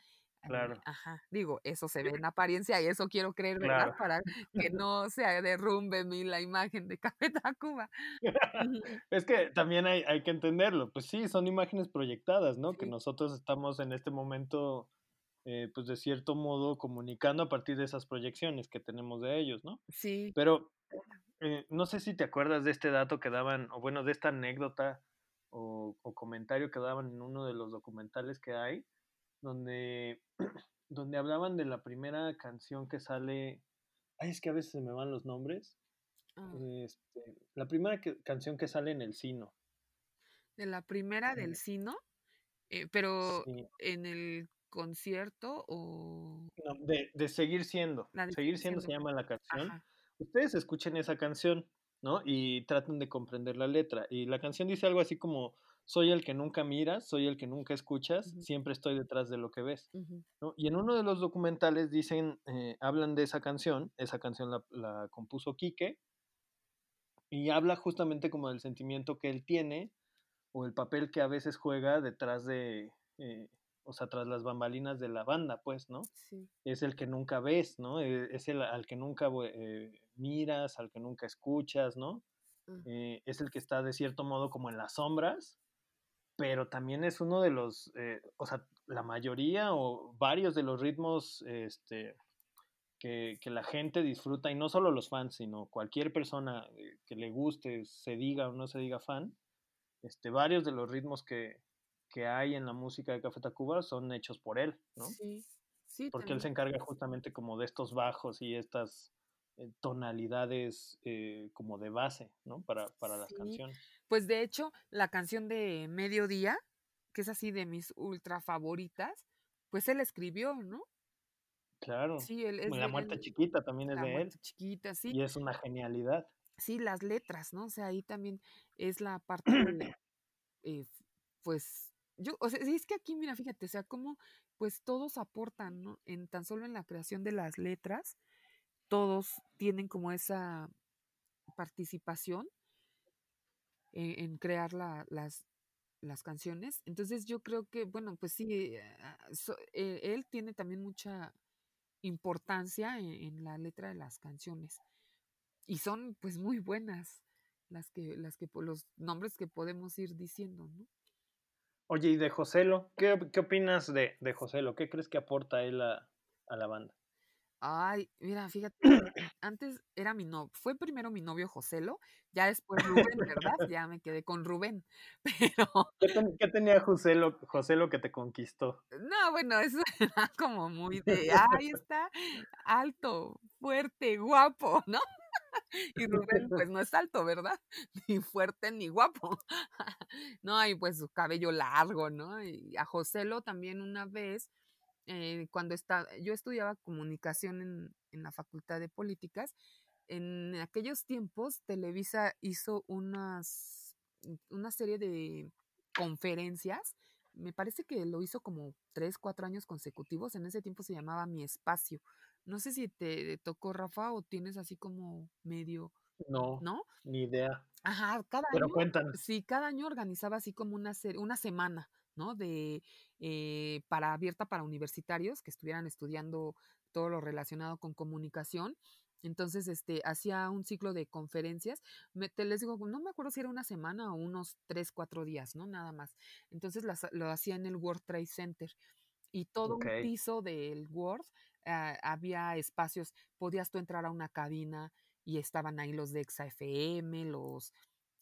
Claro, ajá, digo, eso se ve en apariencia y eso quiero creer, ¿verdad? claro. Para que no se derrumbe mi la imagen de Café Tacuba. Es que también hay, hay que entenderlo. Pues sí, son imágenes proyectadas, ¿no? Que nosotros estamos en este momento, eh, pues de cierto modo, comunicando a partir de esas proyecciones que tenemos de ellos, ¿no? sí, Pero eh, no sé si te acuerdas de este dato que daban, o bueno, de esta anécdota o, o comentario que daban en uno de los documentales que hay, donde, donde hablaban de la primera canción que sale. Ay, es que a veces se me van los nombres. ah, Este, la primera que- canción que sale en el Sino. de la primera del Eh, Sino, eh, pero sí, en el concierto o no, de, de Seguir Siendo. de Seguir Siendo se llama la canción. ajá, Ustedes escuchen esa canción, ¿no? Y traten de comprender la letra. Y la canción dice algo así como, soy el que nunca miras, soy el que nunca escuchas, siempre estoy detrás de lo que ves. ¿no? Y en uno de los documentales dicen, eh, hablan de esa canción, esa canción la, la compuso Quique, y habla justamente como del sentimiento que él tiene o el papel que a veces juega detrás de, eh, o sea, tras las bambalinas de la banda, pues, ¿no? sí, Es el que nunca ves, ¿no? Eh, Es el al que nunca eh, miras, al que nunca escuchas, ¿no? es el que está de cierto modo como en las sombras, pero también es uno de los, eh, o sea, la mayoría o varios de los ritmos este, que, que la gente disfruta, y no solo los fans, sino cualquier persona eh, que le guste, se diga o no se diga fan, este, varios de los ritmos que, que hay en la música de Café Tacuba son hechos por él, ¿no? sí, sí, Porque él se encarga justamente como de estos bajos y estas eh, tonalidades eh, como de base, ¿no? Para, para las canciones. Pues de hecho, la canción de Mediodía, que es así de mis ultra favoritas, pues él escribió, ¿no? Claro. Sí, él es La muerte él, chiquita también es La de él muerte chiquita, sí, y es una genialidad. sí, las letras, ¿no? O sea, ahí también es la parte, eh, pues, yo, o sea, sí, es que aquí, mira, fíjate, o sea, como, pues todos aportan, ¿no? En tan solo en la creación de las letras, todos tienen como esa participación en, crear la- las, las canciones. Entonces yo creo que, bueno, pues sí, ah, eh, él tiene también mucha importancia en, en la letra de las canciones y son pues muy buenas las que, las que, los nombres que podemos ir diciendo, ¿no? Oye, y de Joselo, ¿qué, qué opinas de, de Joselo? ¿Qué crees que aporta él a, a la banda? Ay, mira, fíjate antes era mi novio, fue primero mi novio Joselo, ya después Rubén, ¿verdad? Ya me quedé con Rubén, pero ¿Qué, ten- qué tenía Joselo, Joselo que te conquistó? no, bueno, eso era como muy de, ay, está alto, fuerte, guapo, ¿no? Y Rubén, pues no es alto, ¿verdad? Ni fuerte ni guapo. No, y pues su cabello largo, ¿no? Y a Joselo también una vez, eh, cuando está, yo estudiaba comunicación en, en la Facultad de Políticas, en aquellos tiempos Televisa hizo unas, una serie de conferencias, me parece que lo hizo como tres, cuatro años consecutivos, en ese tiempo se llamaba Mi Espacio. No sé si te tocó, Rafa, o tienes así como medio, No, ¿no? ni idea. Ajá, cada Pero año, cuéntanos. sí, cada año organizaba así como una serie, una semana, ¿no? De eh, para abierta para universitarios que estuvieran estudiando todo lo relacionado con comunicación. Entonces, este, hacía un ciclo de conferencias. Me, te les digo, no me acuerdo si era una semana o unos tres, cuatro días, ¿no? Nada más. Entonces las- lo hacía en el World Trade Center y todo un piso del Word ah, había espacios, podías tú entrar a una cabina y estaban ahí los de Exa FM, los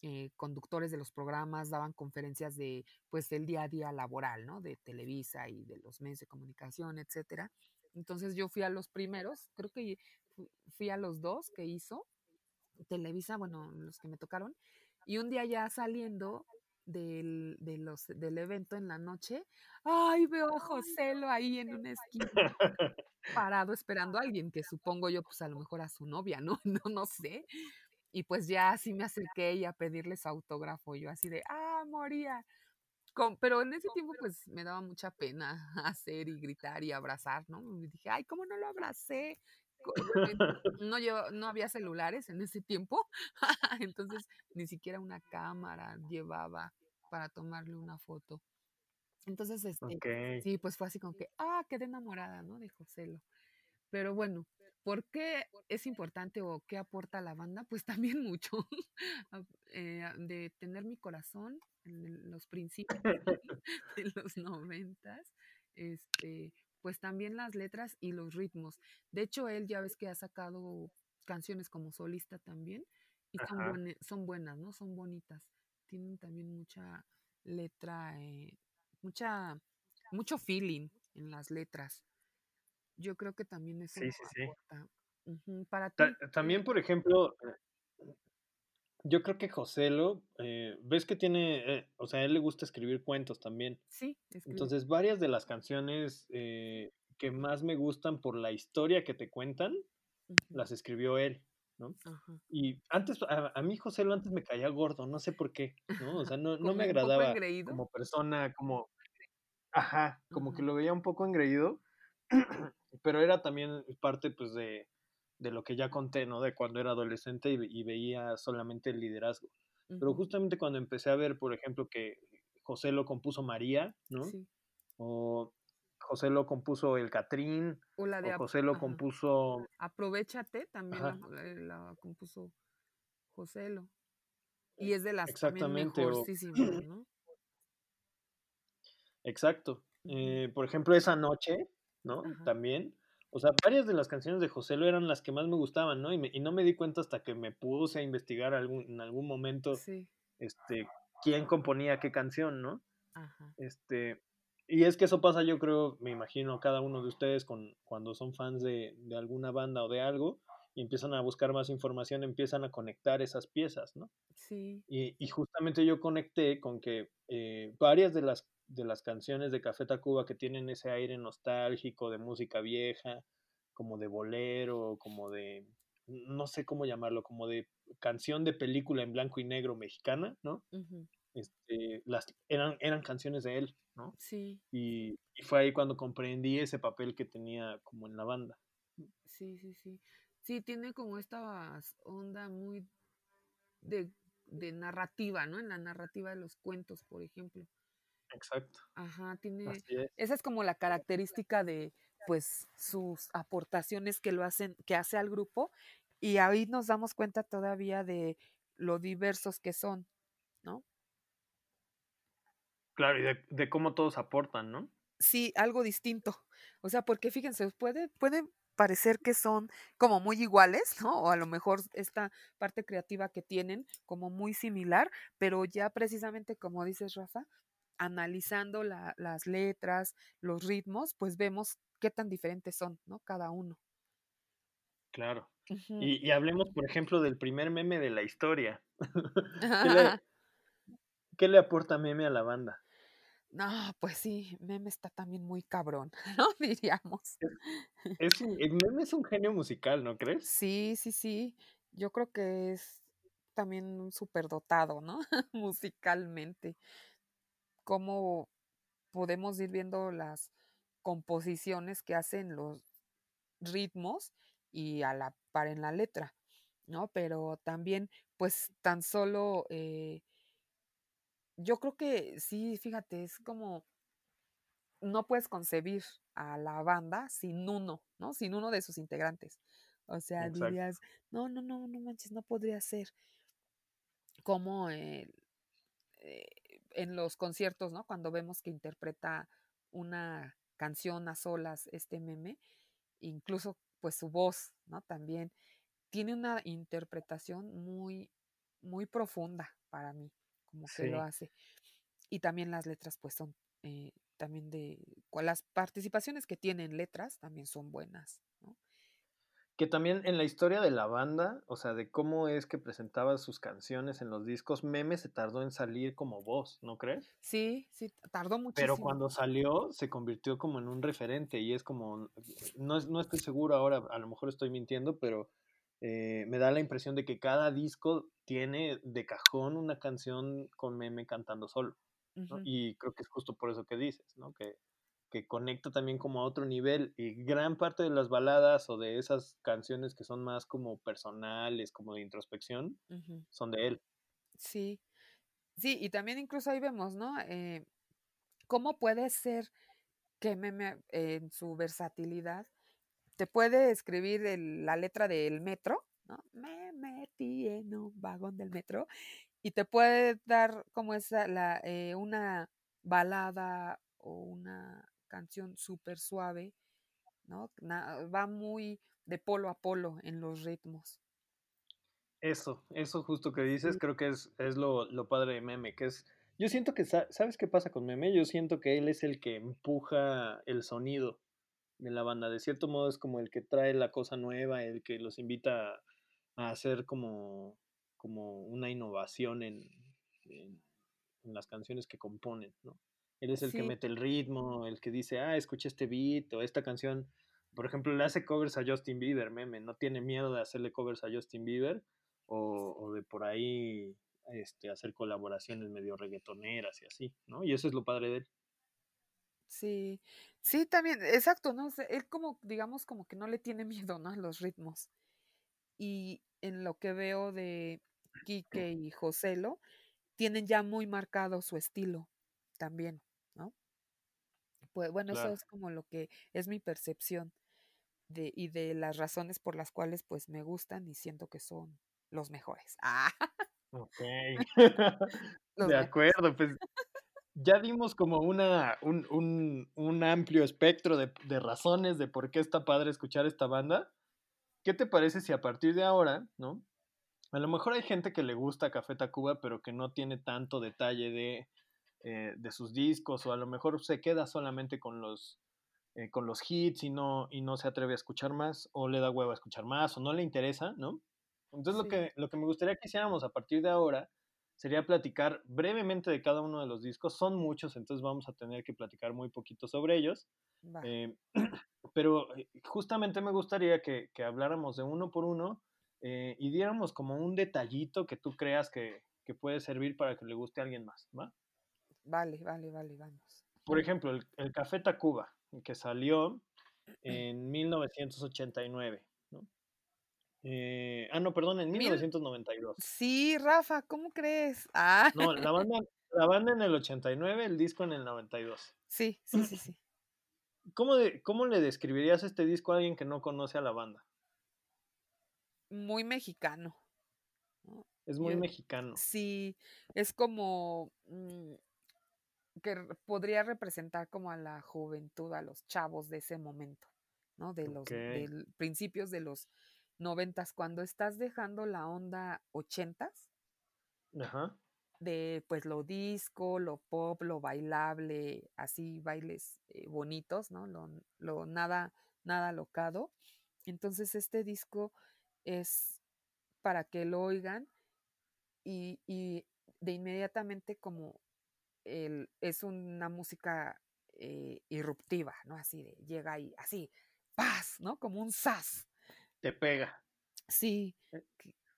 eh, conductores de los programas daban conferencias de pues del día a día laboral, ¿no? De Televisa y de los medios de comunicación, etcétera. Entonces yo fui a los primeros, creo que fu- fui a los dos que hizo Televisa, bueno, los que me tocaron, y un día ya saliendo del, de los, del evento en la noche, ay, veo a Joselo ahí en una esquina parado esperando a alguien, que supongo yo, pues a lo mejor a su novia, ¿no? No, no sé. Y pues ya así me acerqué y a pedirle su autógrafo, yo así de, ah, moría. Com- pero en ese tiempo pues me daba mucha pena hacer y gritar y abrazar, ¿no? Y dije, ay, ¿cómo no lo abracé? No, lleva- no había celulares en ese tiempo, entonces ni siquiera una cámara llevaba para tomarle una foto. Entonces, este, sí, pues fue así como que, ah, quedé enamorada, ¿no? De Joselo. Pero bueno, ¿por qué es importante o qué aporta la banda? Pues también mucho eh, de tener mi corazón en los principios de los noventas, este, pues también las letras y los ritmos. De hecho, él ya ves que ha sacado canciones como solista también y son, buene- son buenas, ¿no? Son bonitas. Tienen también mucha letra, eh, mucha, mucho feeling en las letras. Yo creo que también eso Sí, sí, sí. aporta. Para Ta- ti, también, por ejemplo, yo creo que Joselo, eh, ves que tiene, eh, o sea, a él le gusta escribir cuentos también. Sí, escribe. Entonces, varias de las canciones eh, que más me gustan por la historia que te cuentan, las escribió él, ¿no? Ajá. Y antes, a, a mí Joselo antes me caía gordo, no sé por qué, ¿no? O sea, no, no me agradaba como persona, como, ajá, como que lo veía un poco engreído, pero era también parte, pues, de, de lo que ya conté, ¿no? De cuando era adolescente y, ve- y veía solamente el liderazgo. Pero justamente cuando empecé a ver, por ejemplo, que José lo compuso María, ¿no? Sí. O José lo compuso el Catrín, O la de o José lo ajá. compuso, Aprovechate, también la, eh, la compuso Joselo. Y es de las también exactamente, o mejorcísimas, ¿no? exacto. Eh, por ejemplo, esa noche, ¿no? Ajá. También. O sea, varias de las canciones de José lo eran las que más me gustaban, ¿no? Y, me- y no me di cuenta hasta que me puse a investigar algún, en algún momento, Sí. este, quién componía qué canción, ¿no? Ajá. Este, y es que eso pasa, yo creo, me imagino, cada uno de ustedes con, cuando son fans de, de alguna banda o de algo y empiezan a buscar más información, empiezan a conectar esas piezas, ¿no? Sí. Y, y justamente yo conecté con que eh, varias de las, de las canciones de Café Tacuba que tienen ese aire nostálgico de música vieja, como de bolero, como de, no sé cómo llamarlo, como de canción de película en blanco y negro mexicana, ¿no? Este, las, eran, eran canciones de él, ¿no? Sí. Y, y fue ahí cuando comprendí ese papel que tenía como en la banda. Sí, sí, sí. Sí, tiene como esta onda muy de, de narrativa, ¿no? En la narrativa de los cuentos, por ejemplo. Exacto, Ajá, tiene, es. esa es como la característica de, pues, sus aportaciones que lo hacen, que hace al grupo, y ahí nos damos cuenta todavía de lo diversos que son, ¿no? Claro, y de, de cómo todos aportan, ¿no? Sí, algo distinto. O sea, porque fíjense, puede, puede parecer que son como muy iguales, ¿no? O a lo mejor esta parte creativa que tienen como muy similar, pero ya precisamente como dices, Rafa, analizando la- las letras, los ritmos, pues vemos qué tan diferentes son, ¿no? Cada uno. Claro. Y y hablemos, por ejemplo, del primer meme de la historia. ¿Qué le qué le aporta Meme a la banda? No, pues sí, Meme está también muy cabrón, ¿no? Diríamos. Es es un el Meme es un genio musical, ¿no crees? Sí, sí, sí. Yo creo que es también un superdotado, ¿no? Musicalmente. Cómo podemos ir viendo las composiciones que hacen los ritmos y a la par en la letra, ¿no? Pero también, pues, tan solo, eh yo creo que sí, fíjate, es como no puedes concebir a la banda sin uno, ¿no? Sin uno de sus integrantes. O sea, Exacto. dirías: "No, no, no, no manches, no podría ser". Como, eh eh, en los conciertos, ¿no? Cuando vemos que interpreta una canción a solas este Meme, incluso, pues, su voz, ¿no? También tiene una interpretación muy muy profunda para mí, como que lo hace. Y también las letras, pues, son, eh, también de las participaciones que tiene en letras también son buenas. Que también en la historia de la banda, o sea, de cómo es que presentaba sus canciones en los discos, Meme se tardó en salir como voz, ¿no crees? Sí, sí, tardó Pero muchísimo. cuando salió, se convirtió como en un referente y es como, no no estoy seguro ahora, a lo mejor estoy mintiendo, pero, eh, me da la impresión de que cada disco tiene de cajón una canción con Meme cantando solo. Y creo que es justo por eso que dices, ¿no? Que que conecta también como a otro nivel, y gran parte de las baladas o de esas canciones que son más como personales, como de introspección, son de él. Sí. Sí, y también incluso ahí vemos, ¿no? Eh, cómo puede ser que Meme, en su versatilidad, te puede escribir el la letra del metro, ¿no? Me metí en un vagón del metro, y te puede dar como esa la eh, una balada o una canción supersuave, ¿no? Na va muy de polo a polo en los ritmos. Eso, eso justo que dices, Sí. creo que es es lo lo padre de Meme, que es yo siento que, ¿sa sabes qué pasa con Meme? Yo siento que él es el que empuja el sonido de la banda, de cierto modo es como el que trae la cosa nueva, el que los invita a hacer como como una innovación en en en las canciones que componen, ¿no? Él es el que mete el ritmo, el que dice: "Ah, escucha este beat o esta canción", por ejemplo, le hace covers a Justin Bieber, Meme, no tiene miedo de hacerle covers a Justin Bieber, o o de por ahí, este, hacer colaboraciones medio reguetoneras y así, ¿no? Y eso es lo padre de él. Sí, sí, también, exacto, ¿no? O sea, él como, digamos, como que no le tiene miedo, ¿no? A los ritmos. Y en lo que veo de Quique y Joselo, tienen ya muy marcado su estilo también, ¿no? Pues, bueno, eso es como lo que es mi percepción de y de las razones por las cuales, pues, me gustan y siento que son los mejores. ¡Ah! Los De acuerdo, pues, ya dimos como una un un un amplio espectro de de razones de por qué está padre escuchar esta banda. ¿Qué te parece si a partir de ahora, no? A lo mejor hay gente que le gusta Café Tacuba, pero que no tiene tanto detalle de, eh, de sus discos, o a lo mejor se queda solamente con los, eh, con los hits y no y no se atreve a escuchar más, o le da hueva escuchar más, o no le interesa, ¿no? Entonces, lo que lo que me gustaría que hiciéramos a partir de ahora sería platicar brevemente de cada uno de los discos. Son muchos, entonces vamos a tener que platicar muy poquito sobre ellos, eh, pero, justamente me gustaría que que habláramos de uno por uno, eh, y diéramos como un detallito que tú creas que que puede servir para que le guste a alguien más, ¿va? Vale, vale, vale, vamos. Por ejemplo, el el Café Tacuba, que salió en 1989, ¿no? Eh, ah, no, perdón, en mil Mil novecientos noventa y dos. sí, Rafa, ¿cómo crees? Ah. No, la banda la banda en el 89, el disco en el 92. Sí, sí, sí, sí. ¿Cómo de cómo le describirías este disco a alguien que no conoce a la banda? Muy mexicano, ¿no? Es muy Yo mexicano. sí, es como, mm, que podría representar como a la juventud, a los chavos de ese momento, ¿no? De los principios de los noventas, cuando estás dejando la onda ochentas Ajá. de, pues, lo disco, lo pop, lo bailable, así bailes, eh, bonitos, ¿no? Lo lo nada nada alocado, Entonces este disco es para que lo oigan y, y de inmediatamente como el, es una música eh, irruptiva, ¿no? Así de, llega ahí, así, paz, ¿no? Como un sas. Te pega. Sí,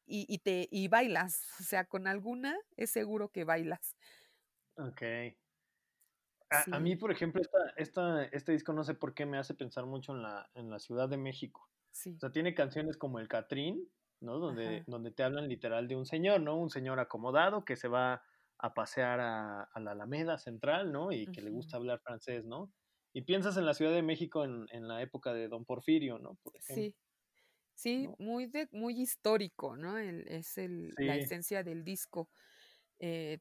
y, y, te, y bailas, o sea, con alguna es seguro que bailas. Ok. A, a mí, por ejemplo, esta, esta, este disco no sé por qué me hace pensar mucho en la, en la Ciudad de México. O sea, tiene canciones como El Catrín, ¿no? Donde, ajá, donde te hablan literal de un señor, ¿no? Un señor acomodado que se va a pasear a, a la Alameda Central, ¿no? Y que le gusta hablar francés, ¿no? Y piensas en la Ciudad de México en, en la época de Don Porfirio, ¿no? Por ejemplo, sí, sí, ¿no? muy, de, muy histórico, ¿no? El- es el, la esencia del disco. Eh,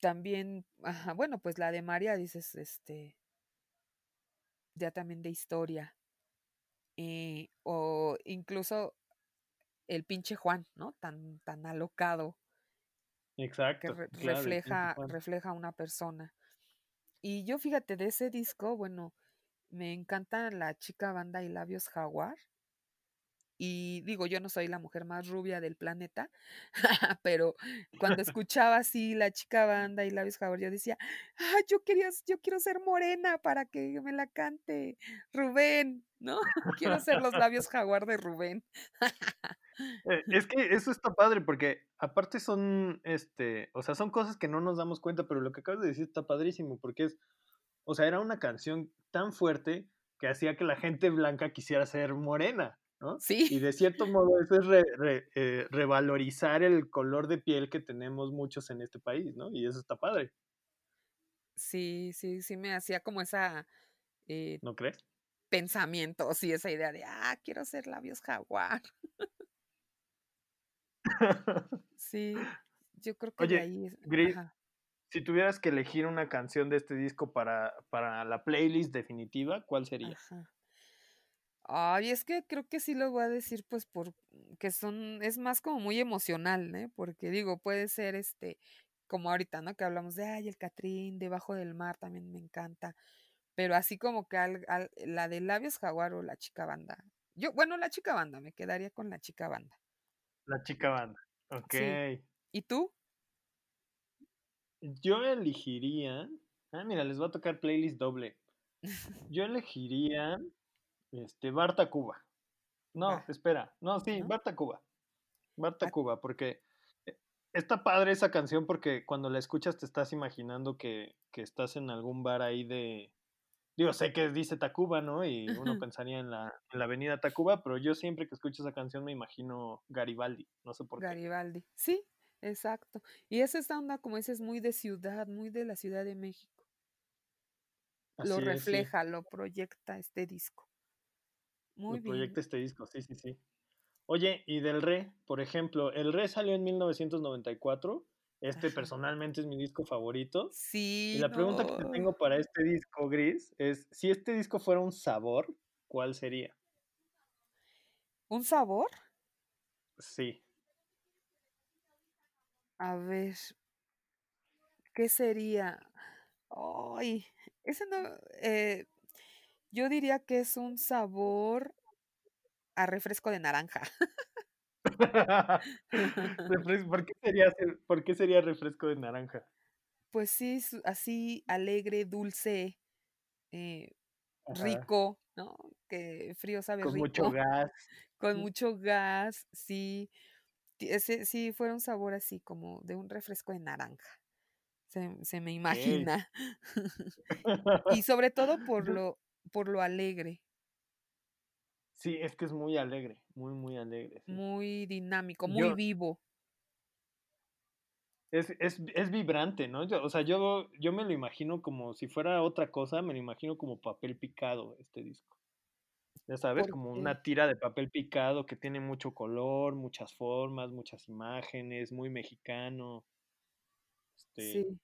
también, ajá, bueno, pues la de María, dices, este, ya también de historia. eh, o incluso el pinche Juan, ¿no? Tan, tan alocado que exacto, re- claro, el pinche refleja, refleja una persona. Y yo, fíjate, de ese disco, bueno, me encanta la chica banda y labios jaguar. Y digo, yo no soy la mujer más rubia del planeta, pero cuando escuchaba así la chica banda y labios jaguar, yo decía, ah, yo quería, yo quiero ser morena para que me la cante Rubén, ¿no? Quiero ser los labios jaguar de Rubén. Eh, Es que eso está padre porque aparte son, este, o sea, son cosas que no nos damos cuenta, pero lo que acabas de decir está padrísimo porque es, o sea, era una canción tan fuerte que hacía que la gente blanca quisiera ser morena, ¿no? Sí, Y de cierto modo eso es re- re- eh, revalorizar el color de piel que tenemos muchos en este país, ¿no? Y eso está padre, sí, sí, sí me hacía como esa eh, ¿no crees? pensamiento, sí, esa idea de, ah, quiero ser labios jaguar. Sí, yo creo que de ahí es, Gris, si tuvieras que elegir una canción de este disco para, para la playlist definitiva, ¿cuál sería? ajá. Ay, es que creo que sí lo voy a decir, pues, por que son, es más como muy emocional, ¿eh? Porque digo, puede ser este, como ahorita, ¿no? Que hablamos de, ay, el Catrín, debajo del mar, también me encanta. Pero así como que al- al- la de Labios Jaguar o la chica banda. Yo, bueno, la chica banda, me quedaría con la chica banda. La chica banda. Ok. Sí. ¿Y tú? Yo elegiría. Ah, mira, les va a tocar playlist doble. Yo elegiría. Este, Barta Cuba. No, espera. No, sí, ¿no? Barta Cuba. Barta Ah, Cuba, porque eh, está padre esa canción porque cuando la escuchas te estás imaginando que, que estás en algún bar ahí de. Digo, sé que dice Tacuba, ¿no? Y uno pensaría en la, en la avenida Tacuba, pero yo siempre que escucho esa canción me imagino Garibaldi. No sé por qué. Garibaldi. Sí, exacto. Y es esta onda, como dices, muy de ciudad, muy de la Ciudad de México. Lo Así es, sí. refleja, lo proyecta este disco. Muy bien. proyecta este disco, sí, sí, sí. Oye, y del Re, por ejemplo, el Re salió en 1994. Este Ajá. personalmente es mi disco favorito. Y Sí, la pregunta que te tengo para este disco, Gris, es, si este disco fuera un sabor, ¿cuál sería? ¿Un sabor? Sí. A ver, ¿qué sería? Ay, ese no, eh, yo diría que es un sabor a refresco de naranja. ¿Por qué sería, ese- por qué sería refresco de naranja? Pues sí, así alegre, dulce, eh, rico, ¿no? Que frío sabe Con mucho rico, gas. con mucho gas, sí. Ese sí fuera un sabor así como de un refresco de naranja. Se, se me imagina. Y sobre todo por lo, por lo alegre, Sí, es que es muy alegre, muy, muy alegre, sí. muy dinámico, muy Yo, vivo. Es, es, es vibrante, ¿no? Yo- o sea, yo, yo me lo imagino como si fuera otra cosa, me lo imagino como papel picado este disco. Ya sabes, como una tira de papel picado que tiene mucho color, muchas formas, muchas imágenes, muy mexicano. Este, sí,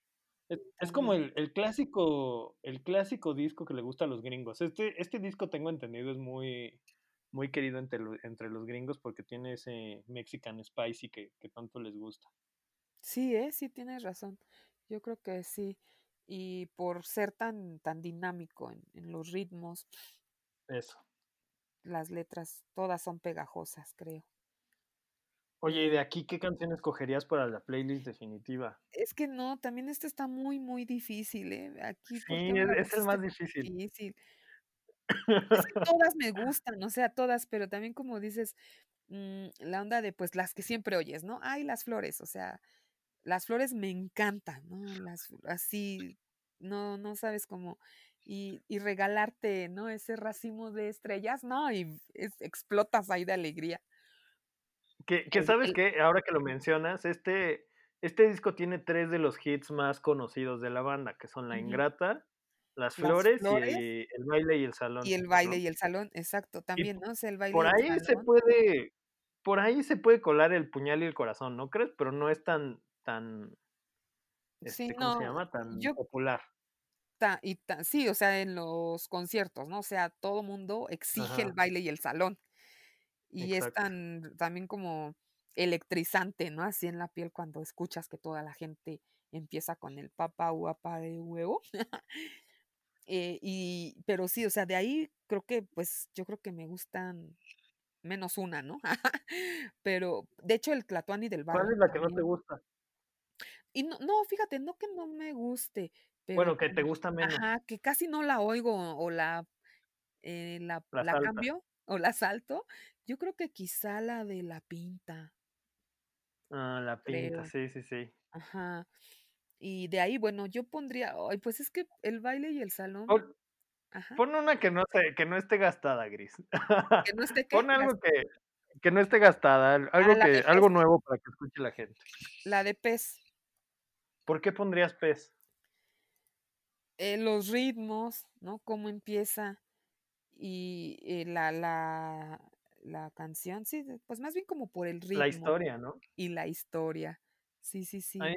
es, es como el, el clásico, el clásico disco que le gusta a los gringos. Este, este disco tengo entendido es muy, muy querido entre, entre los gringos porque tiene ese Mexican Spicy que, que tanto les gusta. Sí, ¿eh? Sí, tienes razón. Yo creo que sí. Y por ser tan, tan dinámico en, en los ritmos, Eso. las letras todas son pegajosas, creo. Oye, ¿y de aquí qué canción escogerías para la playlist definitiva? Es que no, también esto está muy, muy difícil, ¿eh? Aquí, ¿por Sí, es el más difícil. difícil? Es que todas me gustan, o sea, todas, pero también como dices, mm, la onda de, pues, las que siempre oyes, ¿no? Ay, las flores, o sea, las flores me encantan, ¿no? Las así, no no sabes cómo y y regalarte, ¿no? Ese racimo de estrellas, no, y es explotas ahí de alegría. Que que, ¿sabes qué? Ahora que lo mencionas, este este disco tiene 3 de los hits más conocidos de la banda, que son La. Ingrata, Las Las Flores y El Baile y el y Salón, El baile ¿no? y el salón, exacto, Y también, ¿no? O sea, El baile por y el ahí se puede por ahí se puede colar El Puñal y el Corazón, ¿no crees? Pero no es tan tan Sí, este, ¿cómo se llama? Tan yo popular. Ta y ta sí, o sea, en los conciertos, ¿no? O sea, todo mundo exige El baile y el salón. Y es tan también como electrizante, ¿no? Así en la piel cuando escuchas que toda la gente empieza con el papá, guapa de huevo. Eh, y pero sí, o sea, de ahí creo que, pues, yo creo que me gustan menos una, ¿no? Pero, de hecho, el Tlatoani del ¿Cuál barrio es la que no te gusta? Y no no, fíjate, no que no me guste, pero Bueno, que te gusta menos. ajá, que casi no la oigo o la, eh, la La la cambio o la salto, yo creo que quizá la de La Pinta. Ah, La Pinta, Creo. sí, sí, sí. Ajá. Y de ahí, bueno, yo pondría ay, pues es que El baile y el salón Pon ajá. pon una que no se que no esté gastada, Gris. ¿Que no esté? Pon algo que que no esté gastada, Ah, algo que algo nuevo para que escuche la gente. La de Pez. ¿Por qué pondrías Pez? Eh, los ritmos, ¿no? Cómo empieza y, eh, la la la canción, sí, pues, más bien como por el La ritmo historia, ¿no? y la historia. Sí, sí, sí.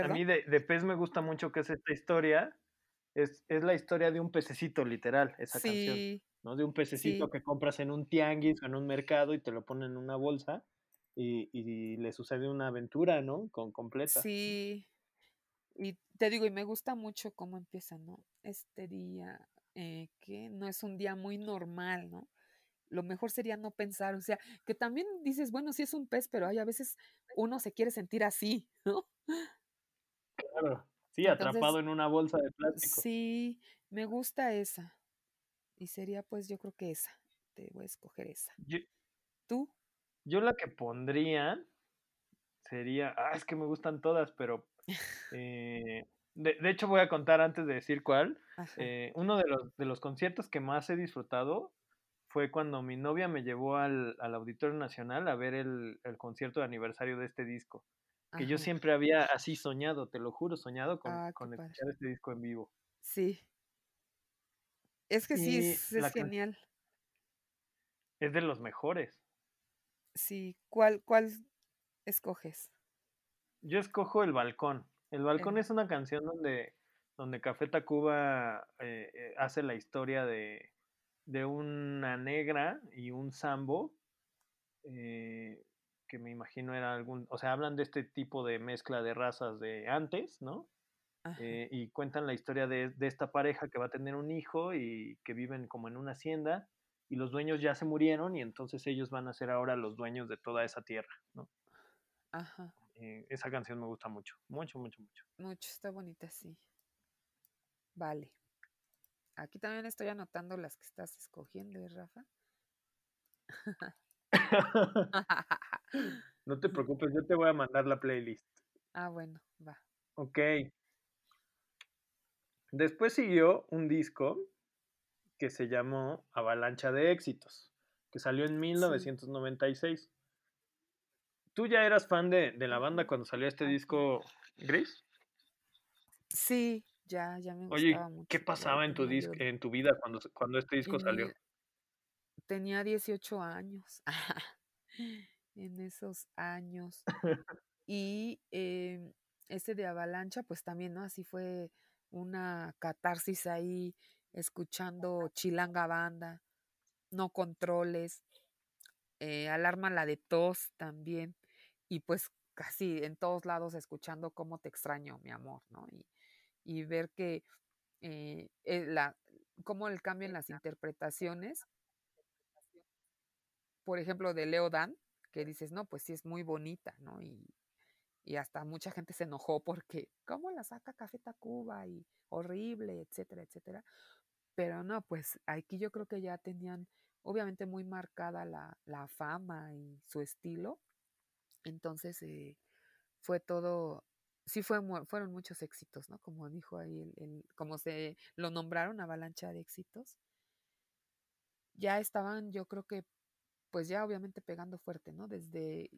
a mí de de Pez me gusta mucho que es esta historia, es es la historia de un pececito, literal, esa canción, ¿no? De un pececito sí. que compras en un tianguis o en un mercado y te lo ponen en una bolsa y y le sucede una aventura, ¿no? Con completa. Sí. Y te digo, y me gusta mucho cómo empieza, ¿no? Este día, eh, que no es un día muy normal, ¿no? Lo mejor sería no pensar, o sea, que también dices, bueno, sí es un pez, pero hay a veces uno se quiere sentir así, ¿no? Claro, sí, Entonces, atrapado en una bolsa de plástico. sí, me gusta esa. Y sería, pues, yo creo que esa, te voy a escoger esa. Yo ¿Tú? yo la que pondría sería ah, es que me gustan todas, pero, eh, de de hecho, voy a contar antes de decir cuál, Ajá. eh, uno de los de los conciertos que más he disfrutado fue cuando mi novia me llevó al al Auditorio Nacional a ver el el concierto de aniversario de este disco, que yo siempre había así soñado, te lo juro, soñado con Ah, con padre. escuchar este disco en vivo. Sí. Es que sí, es es genial. Es de los mejores. Sí, ¿cuál cuál escoges? Yo escojo El Balcón. El Balcón El es una canción donde donde Café Tacuba, eh eh, hace la historia de de una negra y un sambo, eh, que me imagino era algún o sea, hablan de este tipo de mezcla de razas de antes, ¿no? Y cuentan la historia de de esta pareja que va a tener un hijo y que viven como en una hacienda, y los dueños ya se murieron, y entonces ellos van a ser ahora los dueños de toda esa tierra, ¿no? Ajá. Eh, esa canción me gusta mucho, mucho, mucho, mucho. Mucho, está bonita, sí. Vale. Aquí también estoy anotando las que estás escogiendo, ¿eh, Rafa? No te preocupes, yo te voy a mandar la playlist. Ah, bueno, va. Okey. Después siguió un disco que se llamó Avalancha de éxitos, que salió en mil Sí. novecientos noventa y seis. ¿Tú ya eras fan de de la banda cuando salió este disco, Gris? Sí, ya ya me Oye, gustaba ¿qué mucho, ya pasaba en tu tenía dis yo en tu vida cuando cuando este disco tenía salió? tenía 18 años, en esos años. Y, em, ese de Avalancha, pues también, ¿no? Así fue una catarsis ahí, escuchando Chilanga Banda, No Controles, eh, Alarma la de Tos también, y pues casi en todos lados escuchando Cómo te extraño, mi amor, ¿no? Y y ver que, eh eh, la cómo el cambio en las interpretaciones. Por ejemplo, de Leo Dan, que dices, no, pues sí es muy bonita, ¿no? Y, y hasta mucha gente se enojó porque, ¿cómo la saca Café Tacuba? Y horrible, etcétera, etcétera. Pero no, pues aquí yo creo que ya tenían obviamente muy marcada la, la fama y su estilo. Entonces eh, fue todo, sí fue, fueron muchos éxitos, ¿no? Como dijo ahí, el, el, como se lo nombraron, avalancha de éxitos. Ya estaban, yo creo que, pues ya obviamente pegando fuerte, ¿no? Desde,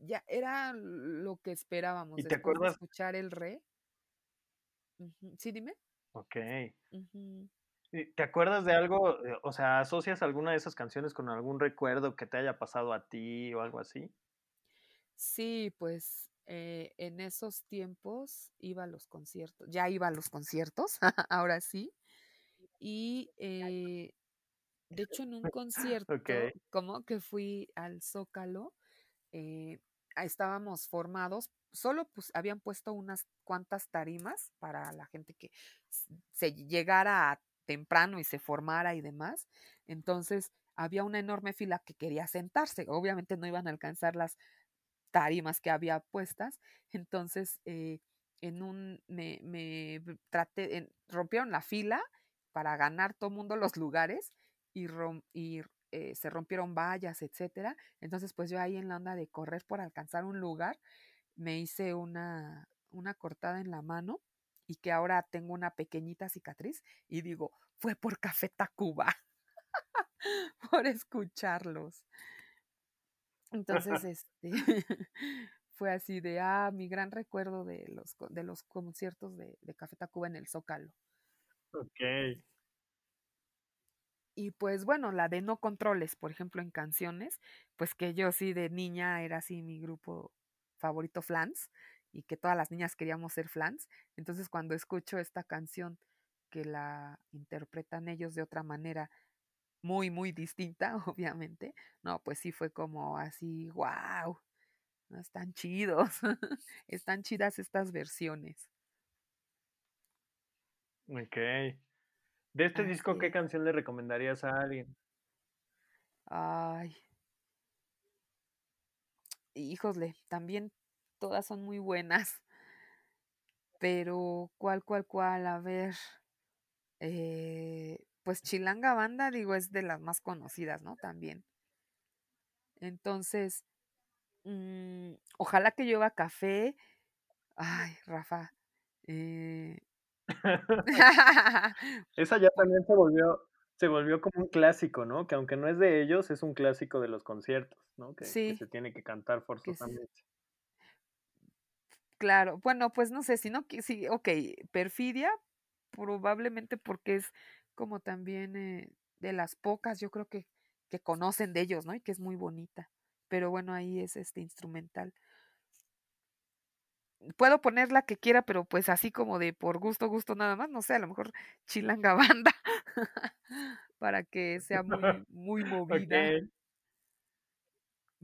ya era lo que esperábamos ¿Y te de acuerdas? escuchar el re. Sí, dime. Ok. Ujú. ¿Y ¿Te acuerdas de algo? eh, O sea, ¿asocias alguna de esas canciones con algún recuerdo que te haya pasado a ti o algo así? Sí, pues eh, en esos tiempos iba a los conciertos, ya iba a los conciertos, ahora sí, y eh, de hecho en un concierto, como que fui al Zócalo, eh, estábamos formados, solo pues habían puesto unas cuantas tarimas para la gente que se llegara a temprano y se formara y demás, entonces había una enorme fila que quería sentarse, obviamente no iban a alcanzar las tarimas que había puestas. Entonces, eh, en un, me, me traté, en- rompieron la fila para ganar todo mundo los lugares y, rom- y eh, se rompieron vallas, etcétera. Entonces, pues yo ahí en la onda de correr por alcanzar un lugar, me hice una, una cortada en la mano y que ahora tengo una pequeñita cicatriz y digo, fue por Café Tacuba, por escucharlos. Entonces, este, fue así de, ah, mi gran recuerdo de los, de los conciertos de, de Café Tacuba en el Zócalo. Ok. Y pues bueno, la de No Controles, por ejemplo, en canciones, pues que yo sí de niña era así mi grupo favorito Flans y que todas las niñas queríamos ser Flans. Entonces cuando escucho esta canción que la interpretan ellos de otra manera muy, muy distinta, obviamente, no, pues sí fue como así, wow, No, están chidos. Están chidas estas versiones. Ok. De este disco, Así ¿qué canción le recomendarías a alguien? Ay, híjole, también todas son muy buenas. Pero, ¿cuál, cuál, cuál? A ver. eh, pues Chilanga Banda, digo, es de las más conocidas, ¿no? También. Entonces, mm, ojalá que llueva café. Ay, Rafa. eh, Esa ya también se volvió, se volvió como un clásico, ¿no? Que aunque no es de ellos, es un clásico de los conciertos, ¿no? Que, que sí, se tiene que cantar que forzosamente. claro. Bueno, pues no sé, si no, sí, ok, Perfidia, probablemente porque es como también eh, de las pocas, yo creo que, que conocen de ellos, ¿no? Y que es muy bonita. Pero bueno, ahí es este instrumental. Puedo poner la que quiera, pero pues así como de por gusto, gusto nada más, no sé, a lo mejor Chilanga Banda, para que sea muy, muy movida,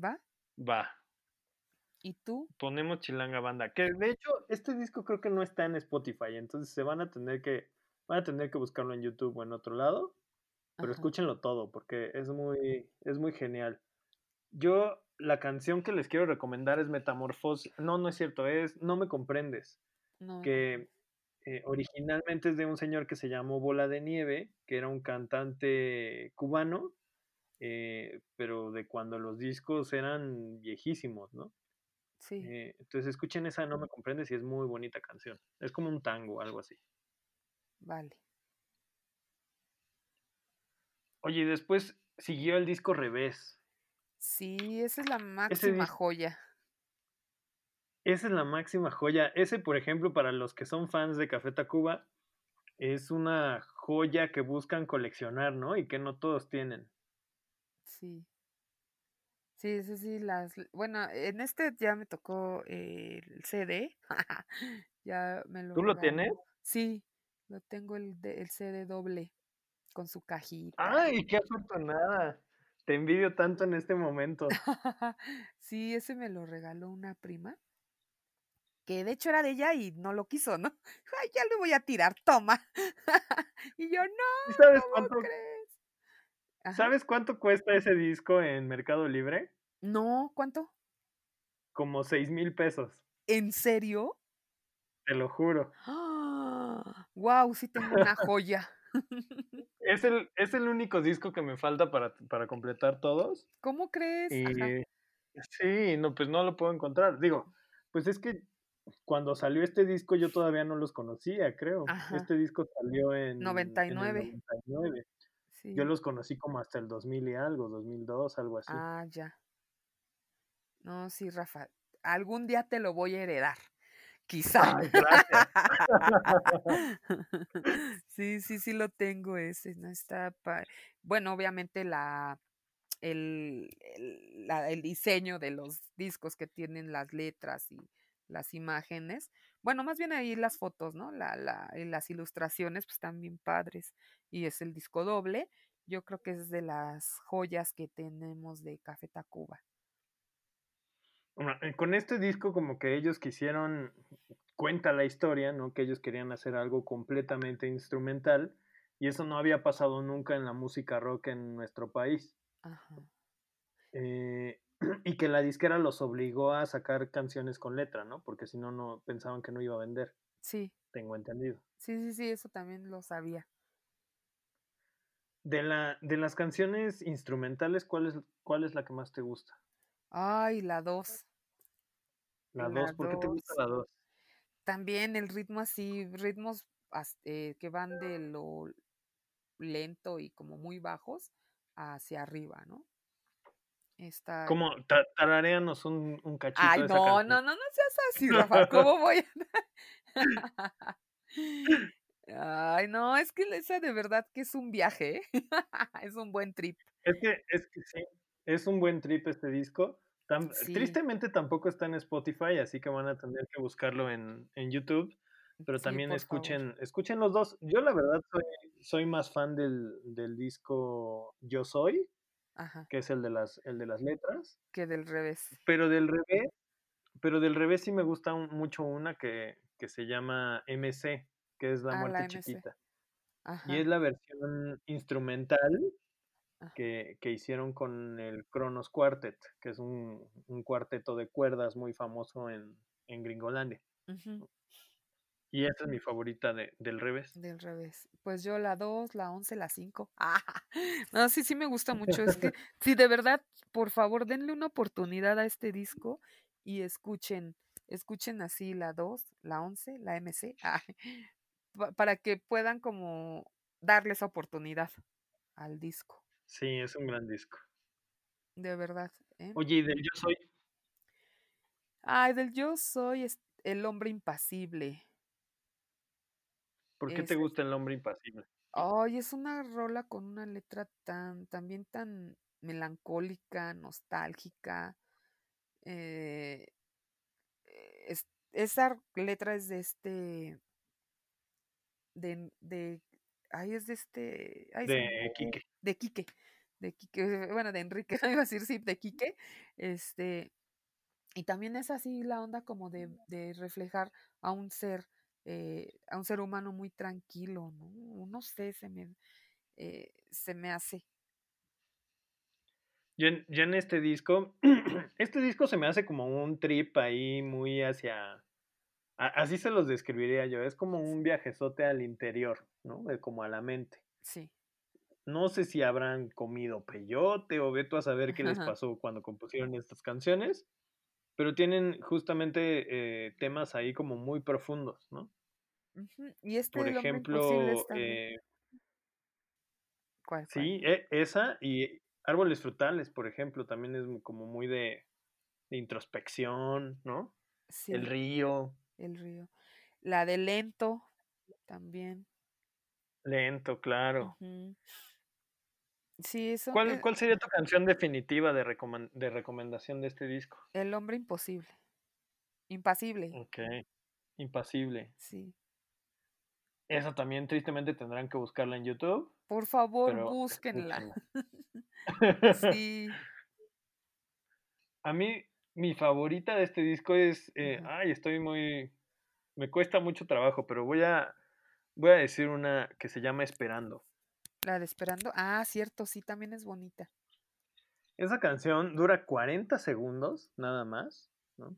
¿va? va. ¿Y tú? Ponemos Chilanga Banda. Que de hecho, este disco creo que no está en Spotify, entonces se van a tener que, van a tener que buscarlo en YouTube o en otro lado, pero Ajá, escúchenlo todo, porque es muy, es muy genial. Yo, la canción que les quiero recomendar es Metamorfosis. No, no es cierto, es No me comprendes. no, que eh, originalmente es de un señor que se llamó Bola de Nieve, que era un cantante cubano, eh, pero de cuando los discos eran viejísimos, ¿no? sí, Eh, entonces escuchen esa No me comprendes y es muy bonita canción. Es como un tango, algo así. Vale. Oye, y después siguió el disco Revés. Sí, esa es la Ese máxima joya. esa es la máxima joya. Ese, por ejemplo, para los que son fans de Café Tacuba, es una joya que buscan coleccionar, ¿no? Y que no todos tienen. Sí, sí, sí, sí, las, bueno, en este ya me tocó eh, el CD, ya me lo ¿Tú lo tienes? Sí, lo tengo el, el CD doble con su cajita ¡Ay, qué afortunada! Te envidio tanto en este momento. Sí, ese me lo regaló una prima que de hecho era de ella y no lo quiso, ¿no? Ay, ya le voy a tirar, toma. y yo, no, sabes ¿cómo cuánto, crees? ¿Sabes cuánto cuesta ese disco en Mercado Libre? No, ¿cuánto? Como seis mil pesos. ¿En serio? Te lo juro. Wow, sí tengo una joya. es, el, es el único disco que me falta para, para completar todos. ¿Cómo crees? sí, no, pues no lo puedo encontrar. Digo, pues es que cuando salió este disco yo todavía no los conocía, creo. Este disco salió en 99. Yo los conocí como hasta el 2000 y algo, 2002, algo así. Ah, ya. No, sí, Rafa. Algún día te lo voy a heredar. Quizá. sí, sí, sí lo tengo ese. No está Bueno, obviamente la el, el, diseño de los discos que tienen las letras y las imágenes. Bueno, más bien ahí las fotos, ¿no? La, la, las ilustraciones, pues están bien padres. Y es el disco doble. Yo creo que es de las joyas que tenemos de Café Tacuba. Eh, con este disco como que ellos quisieron, cuenta la historia, ¿no? Que ellos querían hacer algo completamente instrumental y eso no había pasado nunca en la música rock en nuestro país. Ajá. Eh, y que la disquera los obligó a sacar canciones con letra, ¿no? Porque si no, no pensaban que no iba a vender. Sí. Tengo entendido. Sí, sí, sí, eso también lo sabía. De, la, de las canciones instrumentales, ¿cuál es, ¿cuál es la que más te gusta? Ay, la 2. La 2, ¿por qué te gusta la 2? También el ritmo así, ritmos eh, que van de lo lento y como muy bajos hacia arriba, ¿no? Está... Como tarareanos un, un cachito. Ay, no, no, no, no seas así, Rafa. ¿Cómo voy a.? Ay, no, es que esa de verdad que es un viaje, ¿eh? es un buen trip. Es que, es que sí, es un buen trip este disco. Tristemente tampoco está en Spotify, así que van a tener que buscarlo en, YouTube. Pero también escuchen, escuchen los dos. Yo la verdad soy, soy más fan del, del disco Yo Soy, que es el de las, el de las letras. Que del revés. Pero del revés, pero del revés sí me gusta mucho una que, que se llama MC, que es La ah, Muerte Chiquita. Y es la versión instrumental que, hicieron con el Kronos Quartet, que es un, cuarteto de cuerdas muy famoso en, en Gringolandia. Y esa es mi favorita de, del revés. Del revés. Pues yo la 2, la 11, la 5. Ah, no, sí, sí me gusta mucho. Es que, sí, de verdad, por favor, denle una oportunidad a este disco y escuchen, escuchen así la 2, la 11, la MC, para que puedan como darle esa oportunidad al disco. Sí, es un gran disco. De verdad. ¿eh? Oye, ¿y del Yo Soy? Ay, del Yo Soy es el hombre impasible. ¿Por qué te gusta el hombre impasible? Ay, es una rola con una letra tan, también tan melancólica, nostálgica. Eh, esa letra es de este. De, de. Ay, es de este. de Quique de Quique, de Quique, bueno, de Enrique, iba a decir sí, de Quique, este, y también es así la onda como de, de reflejar a un ser, eh, a un ser humano muy tranquilo, ¿no? No sé, se me, eh, se me hace. Yo en, yo en este disco, este disco se me hace como un trip ahí muy hacia, así se los describiría yo, es como un viajezote al interior, ¿no? Como a la mente. Sí. No sé si habrán comido peyote o veto a saber qué les pasó cuando compusieron estas canciones, pero tienen justamente eh, temas ahí como muy profundos, ¿no? Y este Por ejemplo, eh, ¿Cuál, sí, e, esa y Árboles Frutales, por ejemplo, también es como muy de, introspección, ¿no? Sí. El río. El río. La de Lento, también. Lento, claro. Sí, eso. ¿Cuál, ¿Cuál sería tu canción definitiva de, de recomendación de este disco? El hombre imposible. Impasible. Ok. Impasible. Sí. Esa también tristemente tendrán que buscarla en YouTube. Por favor, búsquenla. sí. A mí, Mi favorita de este disco es, eh, ay, estoy muy, me cuesta mucho trabajo, pero voy a, voy a decir una que se llama Esperando. La de Esperando. Ah, cierto, sí, también es bonita. Esa canción dura 40 segundos, nada más, ¿no?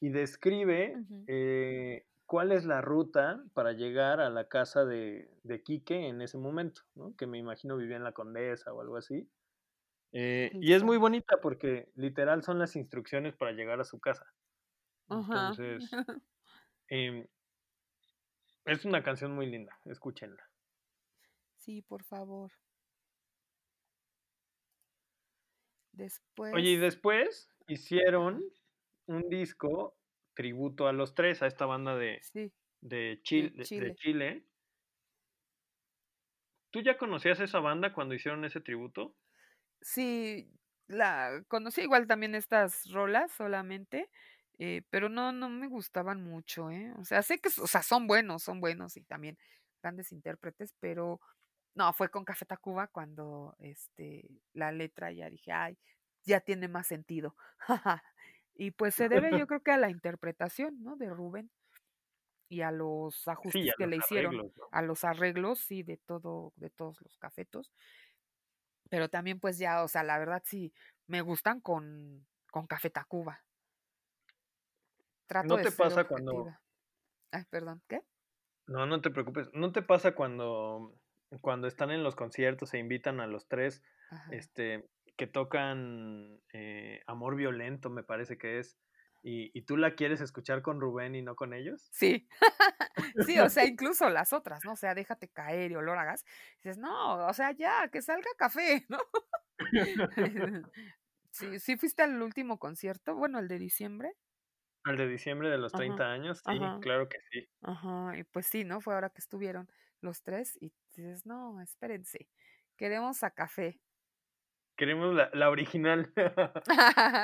Y describe eh, cuál es la ruta para llegar a la casa de, de Quique en ese momento, ¿no? Que me imagino vivía en la Condesa o algo así. Eh, y es muy bonita porque literal son las instrucciones para llegar a su casa. Ajá. Entonces, em, es una canción muy linda, escúchenla. Sí, por favor. Oye, y Después después hicieron un disco tributo a los tres, a esta banda de, sí, de, de Chil- de- de Chile. Chile. ¿Tú ya conocías esa banda cuando hicieron ese tributo? Sí, la conocí igual también estas rolas solamente, eh, pero no no me gustaban mucho, ¿eh? O sea, sé que, o sea, son buenos, son buenos y también grandes intérpretes, pero no, fue con Café Tacuba cuando, este, la letra ya dije: "Ay, ya tiene más sentido". Y pues se debe, yo creo que a la interpretación, ¿no?, de Rubén y a los Sí, a ajustes que los le hicieron, arreglos, ¿no? a los arreglos, sí, de todo de todos los Cafetos. Pero también, pues, ya, o sea, la verdad sí me gustan con con Café Tacuba. Trato ¿No te pasa cuando. Ay, perdón, ¿qué? no, no te preocupes, ¿no te pasa cuando cuando están en los conciertos e invitan a los 3, Ajá. este, que tocan, eh, Amor Violento, me parece que es, y y tú la quieres escuchar con Rubén y no con ellos? Sí. Sí, o sea, incluso las otras, ¿no? O sea, Déjate caer y Olor a gas, dices: "No, o sea, ya, que salga Café", ¿no? Sí, ¿sí fuiste al último concierto? Bueno, el de diciembre. ¿Al de diciembre de los Ajá, 30 años? Sí, ajá, claro que sí. ajá, y pues sí, ¿no? Fue ahora que estuvieron los 3 y dices: "No, espérense, queremos a Café". Queremos la la original.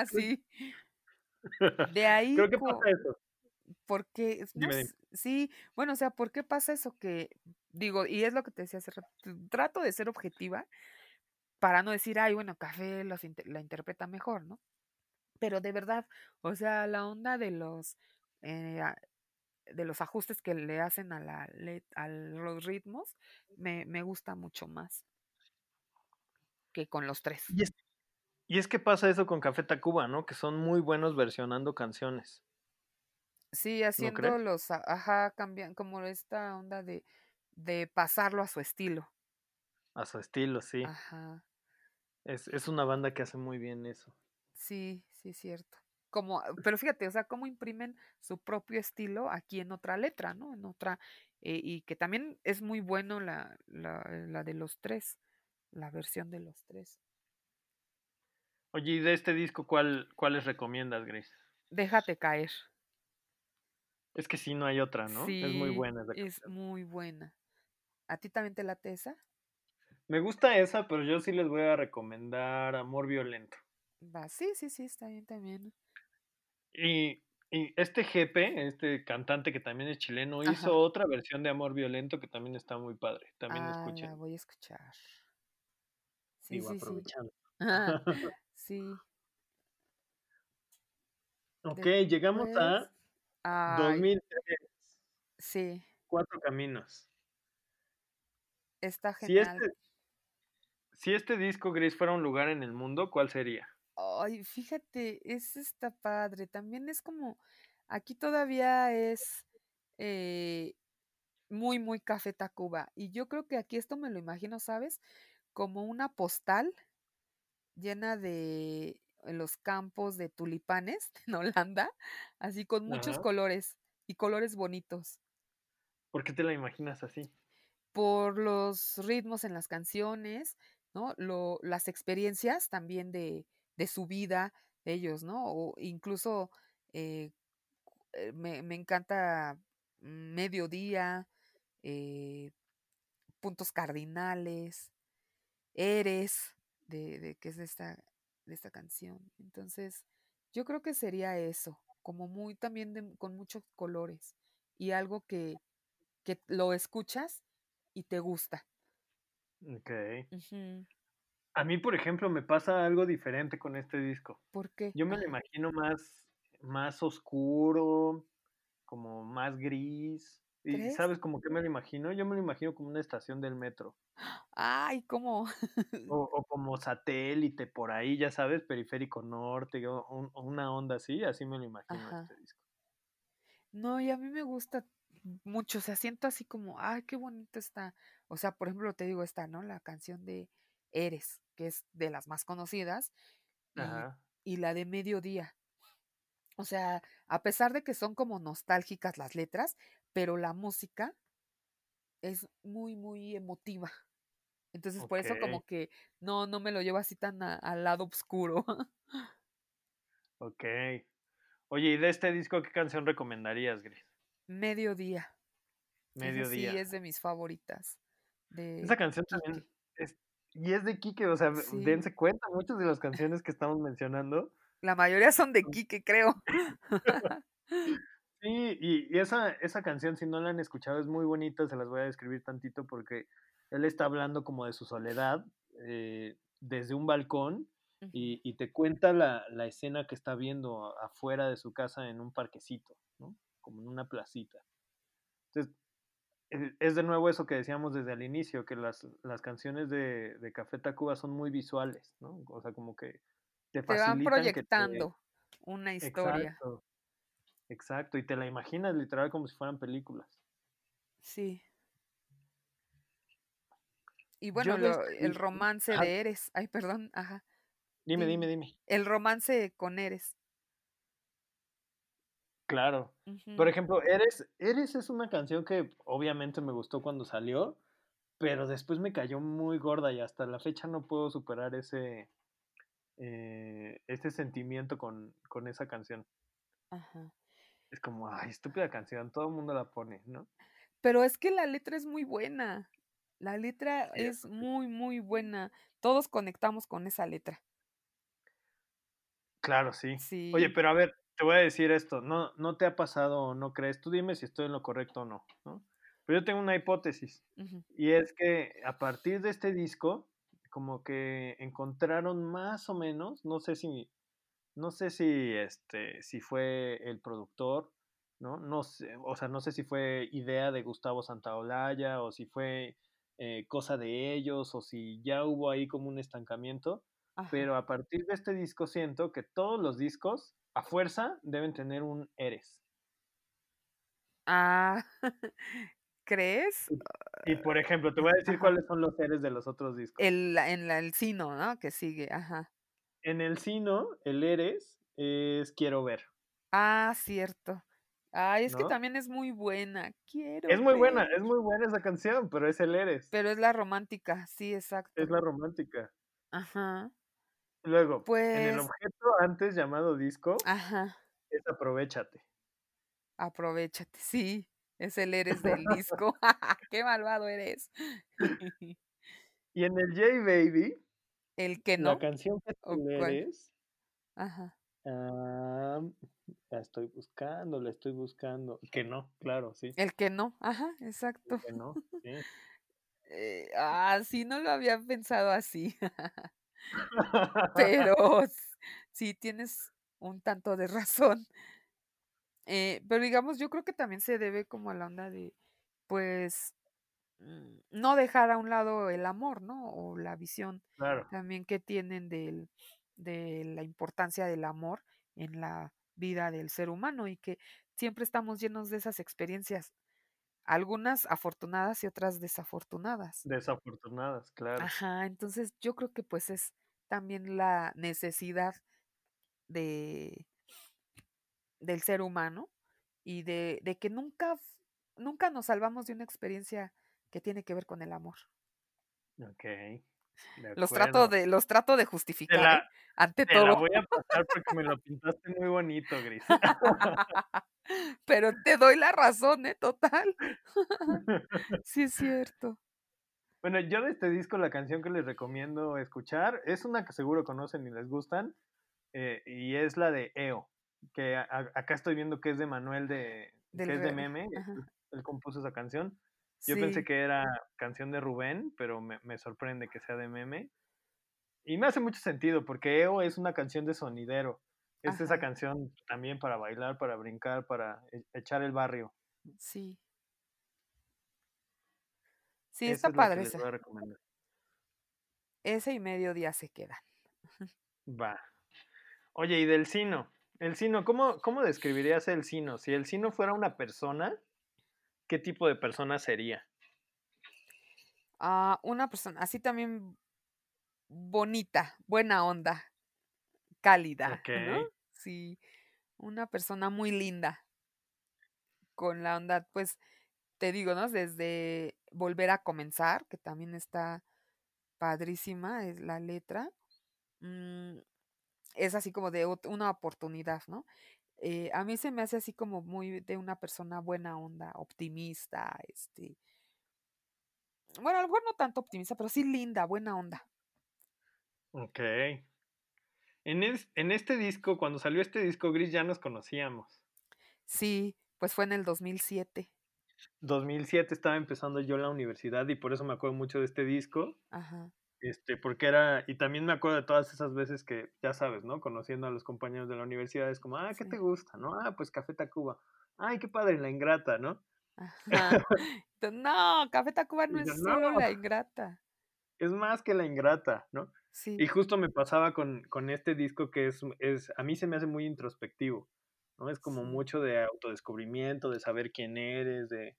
Sí. De ahí Creo que pasa eso. porque, es no Dime, dime. s sí, bueno, o sea, ¿por qué pasa eso? Que digo, y es lo que te decía hace rato, trato de ser objetiva para no decir: "Ay, bueno, Café los la interpreta mejor", ¿no? Pero de verdad, o sea, la onda de los, eh, de los ajustes que le hacen a la a los ritmos, me me gusta mucho más que con los 3. Y es y es que pasa eso con Café Tacuba, ¿no? Que son muy buenos versionando canciones, Sí, ¿no haciendo los ajá, cambian como esta onda de de pasarlo a su estilo. A su estilo, sí. Ajá. Es es una banda que hace muy bien eso. Sí, sí es cierto. Como pero fíjate, o sea, cómo imprimen su propio estilo aquí en otra letra, ¿no? En otra, eh, y que también es muy bueno la la la de los 3, la versión de los 3. Oye, y de este disco, ¿cuál cuáles recomiendas, Grace? Déjate caer. Es que sí, no hay otra, ¿no? Es muy buena esa es muy buena. ¿A ti también te late esa? Me gusta esa, pero yo sí les voy a recomendar Amor Violento. Va, sí, sí, sí, está bien también. Y y este Jepe, este cantante que también es chileno, hizo otra versión de Amor Violento que también está muy padre, también Ah, la voy a escuchar. Sí, Digo, sí, sí. aprovechando. Sí. Okey, llegamos Después a ay, 2003, sí, Cuatro Caminos. está Si genial. este si este disco, Gris, fuera un lugar en el mundo, ¿cuál sería? Ay, fíjate, ese está padre. También es como, aquí todavía es, eh, muy, muy Café Tacuba. Y yo creo que aquí esto me lo imagino, ¿sabes? Como una postal llena de en los campos de tulipanes en Holanda, así con muchos Ajá. colores y colores bonitos. ¿Por qué te la imaginas así? Por los ritmos en las canciones, ¿no? Lo las experiencias también de de su vida, de ellos, ¿no? O incluso, eh, eh, me me encanta Mediodía, eh, Puntos Cardinales, Eres, de de que es de esta de esta canción. Entonces, yo creo que sería eso, como muy también de con muchos colores y algo que que lo escuchas y te gusta. Ujú. A mí, por ejemplo, me pasa algo diferente con este disco. ¿Por qué? Yo me lo imagino más, más oscuro, como más gris. ¿Y sabes como qué me lo imagino? Yo me lo imagino como una estación del metro. Ay, ¿cómo? O, o como satélite por ahí, ya sabes, periférico norte, un- una onda así, así me lo imagino Ajá. este disco. No, y a mí me gusta mucho, o sea, siento así como, ay, qué bonito está. O sea, por ejemplo, te digo esta, ¿no? La canción de Eres, que es de las más conocidas, y, Ajá, y la de Mediodía. O sea, a pesar de que son como nostálgicas las letras, pero la música es muy, muy emotiva. Entonces, por eso como que no, no me lo llevo así tan a- al lado oscuro. ok. Oye, ¿y de este disco qué canción recomendarías, Gris? Mediodía. Esa sí Mediodía. es de mis favoritas. Esa canción también es, y es de Quique, o sea, Sí. dense cuenta, muchas de las canciones que estamos mencionando. La mayoría son de Quique, creo. Sí, y, y esa, esa canción, si no la han escuchado, es muy bonita, se las voy a describir tantito porque él está hablando como de su soledad eh, desde un balcón y, y te cuenta la, la escena que está viendo afuera de su casa en un parquecito, ¿no? Como en una placita. Entonces, eh, es de nuevo eso que decíamos desde el inicio, que las, las canciones de, de Café Tacuba son muy visuales, ¿no? O sea, como que te Te van facilitan que te... proyectando una historia. Exacto, exacto, y te la imaginas literal como si fueran películas. Sí. Y bueno, lo, el romance Ajá, de Eres. Ay, perdón. Ajá. dime, dime, Dime. dime. El romance con Eres. Claro. Por ejemplo, Eres, Eres es una canción que obviamente me gustó cuando salió, pero después me cayó muy gorda y hasta la fecha no puedo superar ese, eh, ese sentimiento con, con esa canción. Ajá. Es como, ay, estúpida canción, todo el mundo la pone, ¿no? Pero es que la letra es muy buena. La letra Sí, es sí. muy, muy buena. Todos conectamos con esa letra. Claro, sí. Oye, Sí. pero a ver, te voy a decir esto, no, no te ha pasado o no crees, tú dime si estoy en lo correcto o no, ¿no? Pero yo tengo una hipótesis, y es que a partir de este disco, como que encontraron más o menos, no sé si, no sé si, este, si fue el productor, ¿no? No sé, o sea, no sé si fue idea de Gustavo Santaolalla o si fue eh, cosa de ellos o si ya hubo ahí como un estancamiento, Ajá. pero a partir de este disco siento que todos los discos a fuerza deben tener un Eres. Ah, ¿crees? Y, y, por ejemplo, te voy a decir Ajá. cuáles son los Eres de los otros discos. El, en la, el sino, ¿no? Que sigue, ajá. En el Sino, el Eres es Quiero ver, Ah, cierto. Ay, es que también es muy buena. Es Quiero muy buena, es muy buena esa canción, pero es el Eres, Pero es la romántica, sí, es exacto. la romántica. Ajá. Luego, en el Pues, objeto antes llamado disco, ajá, es Aprovechate. aprovéchate, sí. Es el eres del disco. Qué malvado eres. Y en el J Baby, El que la no, canción que el cuál. Eres, Ajá. ah, la estoy buscando, la estoy buscando. Que no, claro, sí, El que no, ajá, exacto. que no, sí. Eh, ah, sí, no lo había pensado así. Pero sí tienes un tanto de razón. Eh, pero digamos, yo creo que también se debe como a la onda de, pues, no dejar a un lado el amor, ¿no? O la visión Claro, también que tienen del, de la importancia del amor en la vida del ser humano y que siempre estamos llenos de esas experiencias, algunas afortunadas y otras desafortunadas. desafortunadas, claro. Ajá, entonces yo creo que pues es también la necesidad de, del ser humano y de, de que nunca, nunca nos salvamos de una experiencia que tiene que ver con el amor. Ok, Los trato de, los trato de justificar, la, ¿eh? Ante te la todo. voy a pasar porque me lo pintaste muy bonito, Gris. Pero te doy la razón, ¿eh? Total. Sí es cierto. Bueno, yo de este disco la canción que les recomiendo escuchar es una que seguro conocen y les gustan, eh, y es la de EO, que a- acá estoy viendo que es de Manuel de, Del que es de Meme, Ajá. él compuso esa canción. Yo pensé que era canción de Rubén, pero me, me sorprende que sea de Meme. Y me hace mucho sentido porque EO es una canción de sonidero. Es esa canción también para bailar, para brincar, para e- echar el barrio. Sí. Sí, está es padre esa. Ese y mediodía se queda. Va. Oye, y del Sino. El Sino, ¿cómo, ¿cómo describirías el Sino? Si el Sino fuera una persona, ¿qué tipo de persona sería? Ah, una persona así también bonita, buena onda, cálida, Ok. ¿no? Sí, una persona muy linda, con la onda, pues, te digo, ¿no? Desde Volver a comenzar, que también está padrísima, es la letra. mm, es así como de una oportunidad, ¿no? Eh, a mí se me hace así como muy de una persona buena onda, optimista, este, bueno, a lo mejor no tanto optimista, pero sí linda, buena onda. Ok. En, es- en este disco, cuando salió este disco gris, ya nos conocíamos. Sí, pues fue en el 2007. 2007 estaba empezando yo la universidad y por eso me acuerdo mucho de este disco. Ajá, Este, porque era, y también me acuerdo de todas esas veces que, ya sabes, ¿no? Conociendo a los compañeros de la universidad, es como, ah, ¿qué te gusta? ¿No? Ah, pues Café Tacuba. Ay, qué padre, la ingrata, ¿no? Ajá. No, Café Tacuba no yo, es no, solo la ingrata. es más que la ingrata, ¿no? Sí, Y justo me pasaba con, con este disco que es, es, a mí se me hace muy introspectivo, ¿no? Es como sí, mucho de autodescubrimiento, de saber quién eres, de...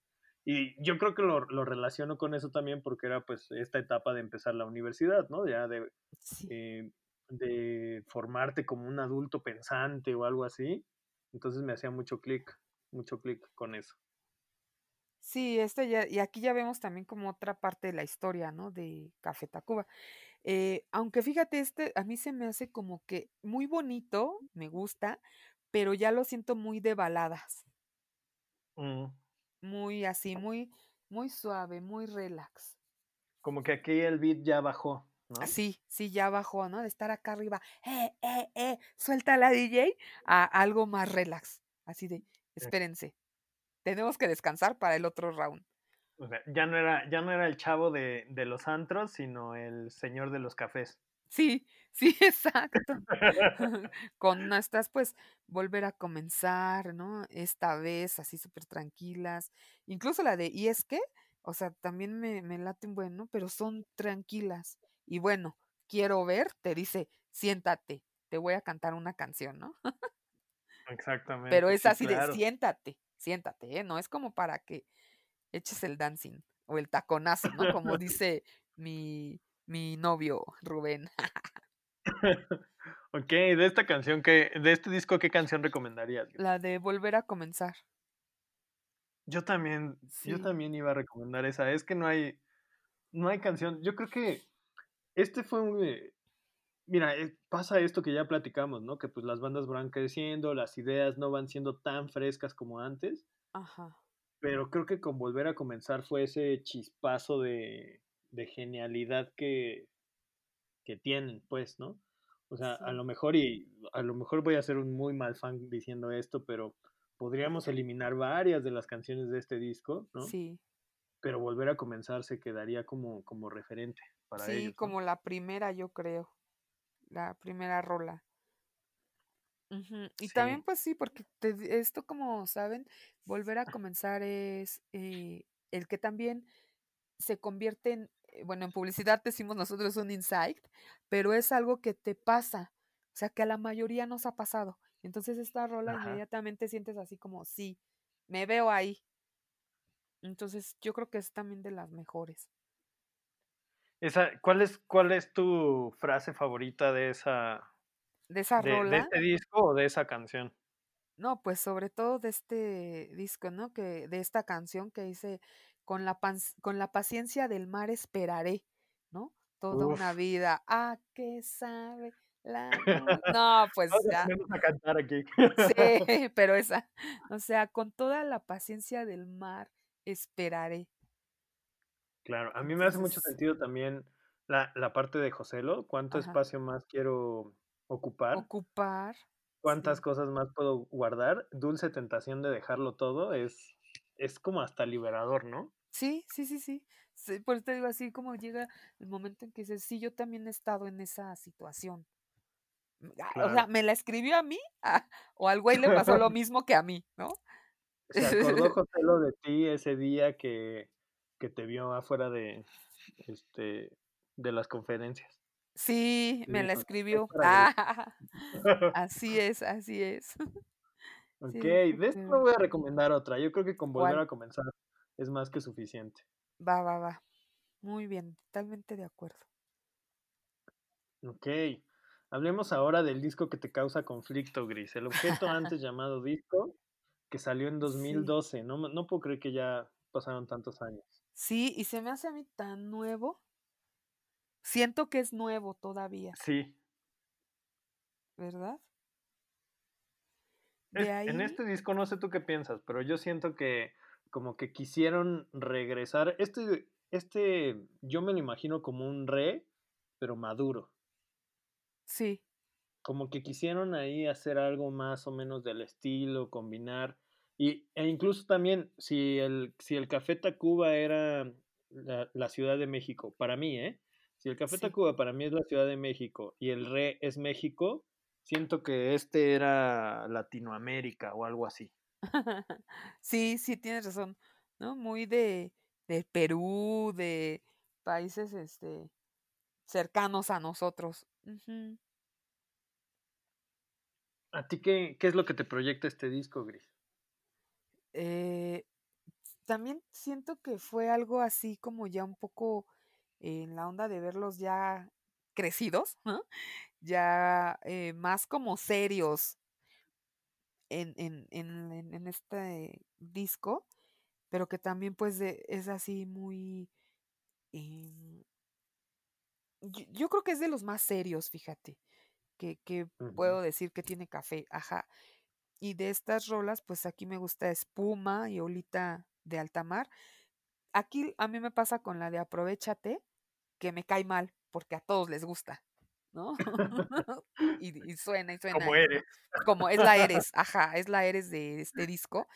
Y yo creo que lo, lo relaciono con eso también porque era pues esta etapa de empezar la universidad, ¿no? Ya de, sí. eh, de formarte como un adulto pensante o algo así. Entonces me hacía mucho clic, mucho clic con eso. Sí, este ya, y aquí ya vemos también como otra parte de la historia, ¿no? De Café Tacuba. Eh, aunque fíjate, este a mí se me hace como que muy bonito, me gusta, pero ya lo siento muy de baladas, Mm, muy así, muy, muy suave, muy relax. Como que aquí el beat ya bajó, ¿no? Sí, sí, ya bajó, ¿no? De estar acá arriba, eh, eh, eh, suelta la DJ, a algo más relax, así de, espérense, tenemos que descansar para el otro round. O sea, ya no era, ya no era el chavo de, de los antros, sino el señor de los cafés. Sí, sí, exacto. Con estas, pues, volver a comenzar, ¿no? Esta vez, así súper tranquilas. Incluso la de, ¿y es que? O sea, también me, me late un buen, ¿no? Pero son tranquilas. Y bueno, quiero ver, te dice, siéntate, te voy a cantar una canción, ¿no? Pero Exactamente, es sí, así de, siéntate, siéntate, ¿eh? No es como para que eches el dancing o el taconazo, ¿no? Como dice mi, mi novio Rubén. ok, de esta canción que, de este disco, ¿qué canción recomendarías? La de volver a comenzar. Yo también, yo también iba a recomendar esa. Es que no hay, no hay canción. Yo creo que este fue un, eh, mira, eh, pasa esto que ya platicamos, ¿no? Que pues las bandas van creciendo, las ideas no van siendo tan frescas como antes, ajá, pero creo que con volver a comenzar fue ese chispazo de, de genialidad que, que tienen, pues, ¿no? O sea, a sí, lo mejor, y a lo mejor voy a ser un muy mal fan diciendo esto, pero podríamos eliminar varias de las canciones de este disco, ¿no? sí. Pero volver a comenzar se quedaría como, como referente para Sí, ellos, ¿no? como la primera, yo creo, la primera rola. Ujú, Y también, Sí, pues sí, porque te esto, como saben, volver a comenzar es eh, el que también se convierte en, bueno, en publicidad decimos nosotros un insight, pero es algo que te pasa, o sea, que a la mayoría nos ha pasado. Entonces esta rola ajá. inmediatamente sientes así como, sí, me veo ahí. Entonces yo creo que es también de las mejores. Esa, ¿cuál es, cuál es tu frase favorita de esa, De esa de, de rola, este disco o de esa canción? no, pues sobre todo de este disco, ¿no? Que de esta canción que dice, con la, con la paciencia del mar esperaré, ¿no? Toda una vida. ¿A qué sabe la? No, pues ya, a cantar aquí. sí, pero esa, o sea, con toda la paciencia del mar esperaré. Claro, a mí me hace mucho sentido también la, la parte de Joselo, cuánto ajá, espacio más quiero ocupar, ocupar, cuántas sí, cosas más puedo guardar, dulce tentación de dejarlo todo, es, es como hasta liberador, ¿no? Sí, sí, sí, sí. Sí, por eso te digo así como llega el momento en que dices, sí, yo también he estado en esa situación. Mm, ah, o sea. ¿me la escribió a mí? Ah, o al güey le pasó lo mismo que a mí, ¿no? Se acordó Joselo de ti ese día que que te vio afuera de, este, de las conferencias. Sí, me la dijo: "Es escribió. para Gris". Ah, así es, así es. Sí, Okey, de esto no voy a recomendar otra. Yo creo que con volver ¿Cuál? a comenzar es más que suficiente. Va, va, va. Muy bien, totalmente de acuerdo. Okey. Hablemos ahora del disco que te causa conflicto, Gris. El objeto antes llamado disco, que salió en dos mil Sí. doce. No no puedo creer que ya pasaron tantos años. Sí, y se me hace a mí tan nuevo. Siento que es nuevo todavía, Sí. ¿verdad? En este disco, no sé tú qué piensas, pero yo siento que como que quisieron regresar. Este este yo me lo imagino como un Re, pero maduro. sí. Como que quisieron ahí hacer algo más o menos del estilo, combinar. Y, e incluso también, si el, si el Café Tacuba era la, la Ciudad de México, para mí, ¿eh? Si el Café Sí. Tacuba para mí es la Ciudad de México y el Re es México, siento que este era Latinoamérica o algo así. Sí, sí, tienes razón, ¿no? Muy de de Perú, de países, este, cercanos a nosotros. Ujú. ¿A ti qué, qué es lo que te proyecta este disco, Gris? Eh, también siento que fue algo así como ya un poco en la onda de verlos ya crecidos, ¿no? Ya, eh, más como serios en en en en este disco, pero que también, pues, de es así muy, em Yo yo creo que es de los más serios, fíjate, que que puedo decir que tiene café, ajá. Y de estas rolas, pues, aquí me gusta Espuma y Olita de alta mar. Aquí a mí me pasa con la de Aprovéchate, que me cae mal, porque a todos les gusta, ¿no? Y y suena, y suena, Como eres. Como es la Eres, ajá, es la Eres de este disco,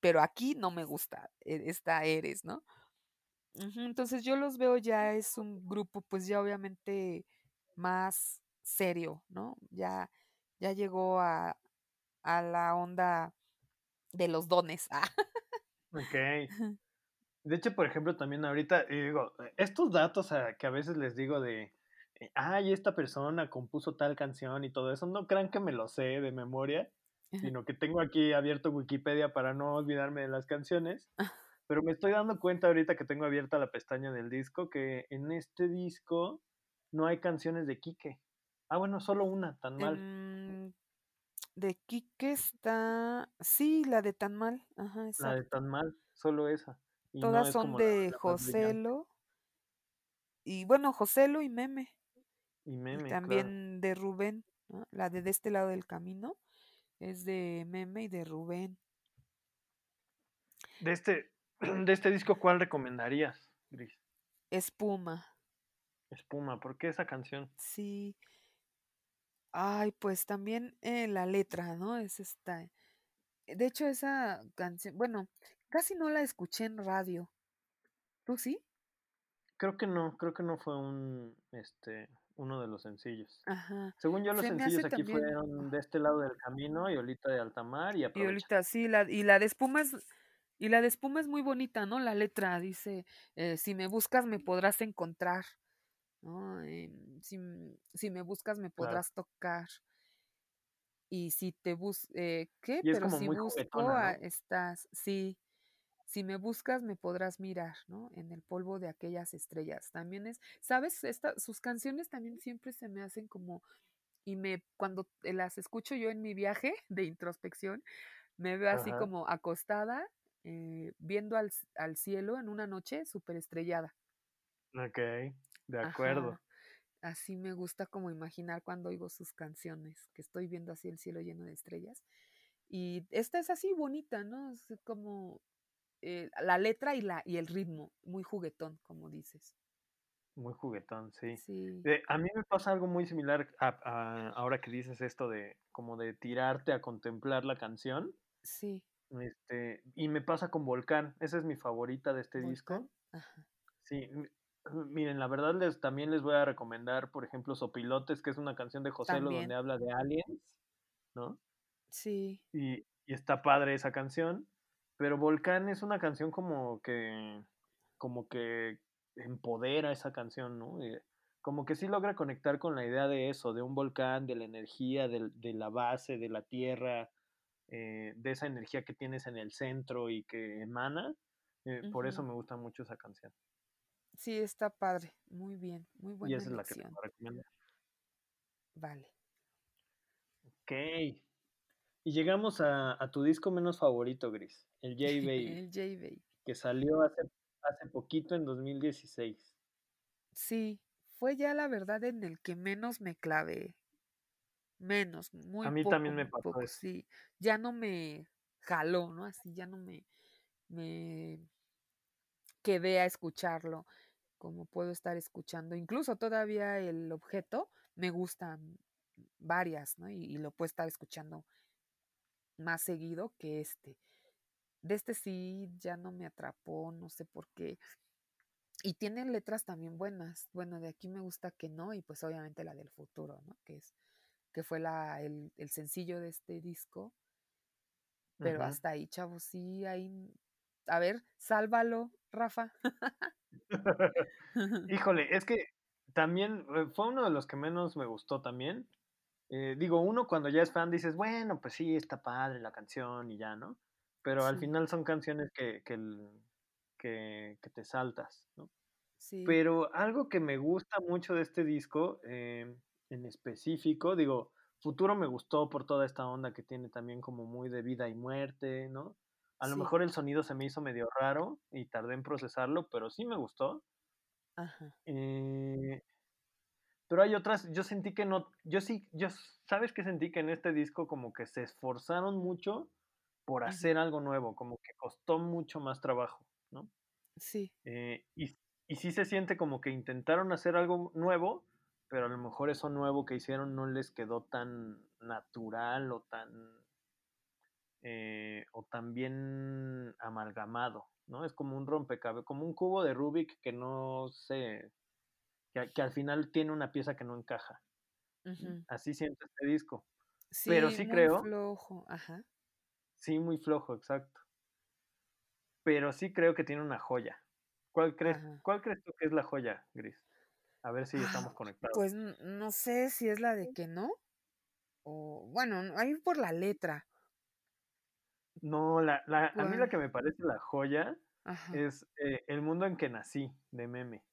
pero aquí no me gusta, e esta Eres, ¿no? Entonces yo los veo ya es un grupo, pues, ya obviamente más serio, ¿no? Ya ya llegó a a la onda de los dones. Ah. Okey. De hecho, por ejemplo, también ahorita, y digo, eh, estos datos, que a veces les digo de, eh, ay, esta persona compuso tal canción y todo eso, no crean que me lo sé de memoria, sino que tengo aquí abierto Wikipedia para no olvidarme de las canciones, pero me estoy dando cuenta ahorita que tengo abierta la pestaña del disco, que en este disco no hay canciones de Quique. Ah, bueno, solo una, Tan Mal, Em, de Quique está sí, la de Tan Mal, ajá, la de. Tan Mal, solo esa, y no Todas es son de. Joselo y bueno, Joselo y Meme, Y y Meme, claro. también de Rubén, ¿no? La de De este lado del camino es de Meme y de Rubén. De este de este disco, ¿cuál recomendarías, Gris? Espuma, Espuma, ¿por qué esa canción? sí. Ay, pues también, eh, la letra, ¿no? Es esta de hecho, esa canción bueno, casi no la escuché en radio, ¿tú sí? Creo que no, creo que no fue un, este, uno de los sencillos. Ajá. Según yo, los Se sencillos aquí también fueron De este lado del camino y Olita de alta mar y y Aprovéchate. ahorita sí, la y la de Espuma es y la de Espuma es muy bonita, ¿no? La letra dice, eh: "Si me buscas, me podrás encontrar", ¿no? Em, si si me buscas, me Claro. podrás tocar. Y si te bus eh, ¿qué? Y es Pero como si muy busco, ah, ¿no? estás. Sí. Si me buscas, me podrás mirar, ¿no? En el polvo de aquellas estrellas. También es, ¿sabes? Esta sus canciones también siempre se me hacen como y me cuando las escucho yo en mi viaje de introspección, me veo así como acostada, eh, viendo al al cielo en una noche superestrellada. Okey, de acuerdo. Ajá. Así me gusta como imaginar cuando oigo sus canciones, que estoy viendo así el cielo lleno de estrellas. Y esta es así bonita, ¿no? Es como, eh, la letra y la y el ritmo, muy juguetón, como dices. Muy juguetón, sí. Sí, Eh, a mí me pasa algo muy similar a a ahora que dices esto de como de tirarte a contemplar la canción. sí. Este, y me pasa con Volcán, esa es mi favorita de este disco. Ajá. Sí, miren, la verdad les también les voy a recomendar, por ejemplo, Sopilotes, que es una canción de José Lo donde habla de aliens, ¿no? Sí. Y, y está padre esa canción, pero Volcán es una canción como que, como que empodera esa canción, ¿no? Y como que sí logra conectar con la idea de eso, de un volcán, de la energía, del- de, la base, de la tierra, eh, de esa energía que tienes en el centro y que emana. eh, por eso me gusta mucho esa canción. Sí, está padre. Muy bien. Muy Y buena esa es la que te elección. recomendar. Vale. Ok. Y llegamos a, a tu disco menos favorito, Gris, el J Baby, El J Baby. que salió hace, hace poquito en 2016. Sí, fue ya la verdad en el que menos me clavé. Menos, muy A mí poco, también me pasó poco, eso. sí. Ya no me jaló, ¿no? Así ya no me, me quedé a escucharlo como puedo estar escuchando. Incluso todavía el objeto me gustan varias, ¿no? Y, y lo puedo estar escuchando más seguido que este. De este sí ya no me atrapó, no sé por qué. Y tiene letras también buenas. Bueno, de aquí me gusta que no, y pues obviamente la del futuro, ¿no? Que es, que fue la, el, el sencillo de este disco. Pero hasta ahí, chavos, sí, ahí. A ver, sálvalo, Rafa. Híjole, es que también eh, fue uno de los que menos me gustó también. Eh, digo, uno cuando ya es fan dices, bueno, pues sí, está padre la canción y ya, ¿no? Pero al final son canciones que, que, que, que te saltas, ¿no? sí, Pero algo que me gusta mucho de este disco, eh, en específico, digo, Futuro me gustó por toda esta onda que tiene también como muy de vida y muerte, ¿no? A lo mejor el sonido se me hizo medio raro y tardé en procesarlo, pero sí me gustó. ajá, Eh, pero hay otras, yo sentí que no, yo sí, yo, ¿sabes qué sentí? Que en este disco como que se esforzaron mucho por hacer algo nuevo, como que costó mucho más trabajo, ¿no? sí, Eh, y, y sí se siente como que intentaron hacer algo nuevo, pero a lo mejor eso nuevo que hicieron no les quedó tan natural o tan, eh, o tan bien amalgamado, ¿no? Es como un rompecabezas, como un cubo de Rubik que no se, que, que al final tiene una pieza que no encaja. Así siento este disco. Pero Sí, sí muy creo, flojo, ajá, sí, muy flojo, exacto. Pero sí creo que tiene una joya. ¿Cuál crees, ajá. cuál crees tú que es la joya, Gris? A ver si estamos Ah, conectados. pues no sé si es la de que no, o bueno, no, ahí por la letra. No, la, la, a mí la que me parece la joya Ajá, es eh, El mundo en que nací, de Meme.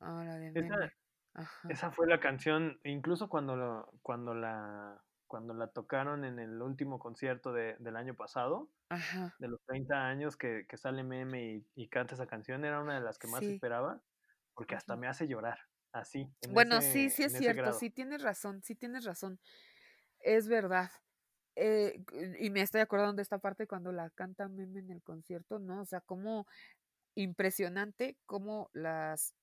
Ah, la de Esa, meme. Ajá, esa fue la canción, incluso cuando, lo- cuando, la, cuando la tocaron en el último concierto de- del año pasado, ajá, de los 30 años que, que sale Meme y, y canta esa canción, era una de las que más sí. esperaba, porque hasta me hace llorar, así, en Bueno, sí, ese, sí es cierto, sí tienes razón, sí tienes razón, es verdad. Eh, y me estoy acordando de esta parte cuando la canta Meme en el concierto, ¿no? O sea, como impresionante cómo las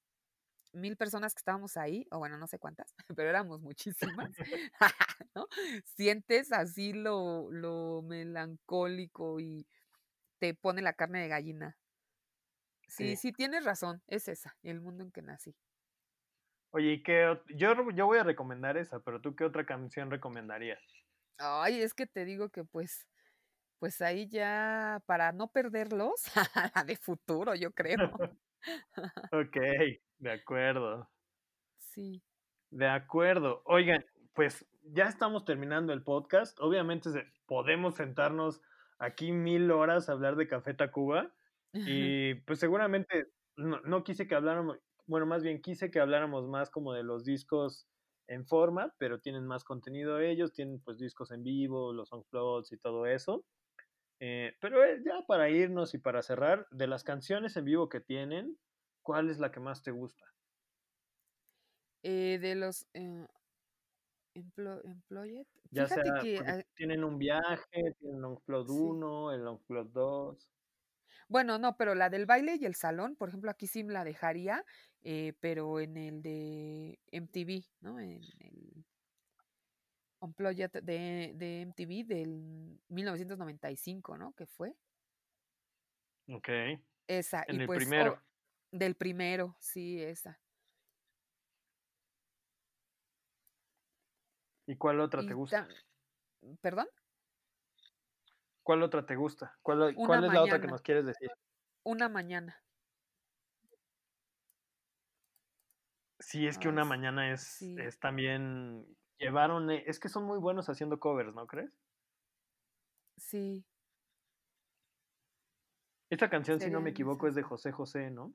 mil personas que estábamos ahí, o bueno, no sé cuántas, pero éramos muchísimas, ¿no? Sientes así lo, lo melancólico y te pone la carne de gallina. Sí, Sí. sí, tienes razón, es esa, el mundo en que nací. Oye, ¿y qué yo, yo voy a recomendar esa, pero tú qué otra canción recomendarías? Ay, es que te digo que pues, pues ahí ya, para no perderlos, la de futuro, yo creo. Ok, de acuerdo. Sí. De acuerdo. Oigan, pues ya estamos terminando el podcast. Obviamente podemos sentarnos aquí mil horas a hablar de Café Tacuba y pues seguramente no, no quise que habláramos, bueno, más bien quise que habláramos más como de los discos en forma, pero tienen más contenido ellos, tienen pues discos en vivo, los unplugs y todo eso. Eh, pero eh, ya para irnos y para cerrar, de las canciones en vivo que tienen, ¿cuál es la que más te gusta? Eh, de los eh, emplo- employed, Ya sea, fíjate que tienen un viaje, tienen Longplot sí. 1, el Longplot 2. Bueno, no, pero la del baile y el salón, por ejemplo, aquí sí me la dejaría, eh, pero en el de MTV, ¿no? En el, Unplugged de, de MTV del 1995, ¿no? Que fue. Ok. Esa. En y el pues primero. del primero, sí, esa. ¿Y cuál otra te gusta? ¿Perdón? ¿Cuál otra te gusta? ¿Cuál, cuál es la otra que nos quieres decir? Una mañana. Sí, es que Ay, una mañana es, sí, es también. Llevaron. eh, Es que son muy buenos haciendo covers, ¿no crees? sí, Esta canción, si no me equivoco, es de. José José, ¿no?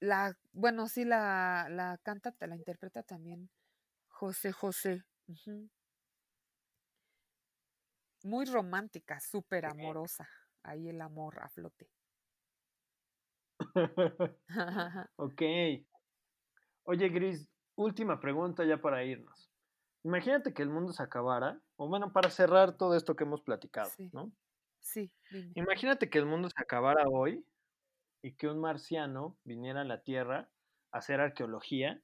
La, bueno, sí, la, la canta, la interpreta también José José. Muy romántica, súper amorosa. Ahí el amor a flote. ok. Oye, Gris, última pregunta ya para irnos. Imagínate que el mundo se acabara, o bueno, para cerrar todo esto que hemos platicado, Sí, ¿no? sí, dime. Imagínate que el mundo se acabara hoy y que un marciano viniera a la Tierra a hacer arqueología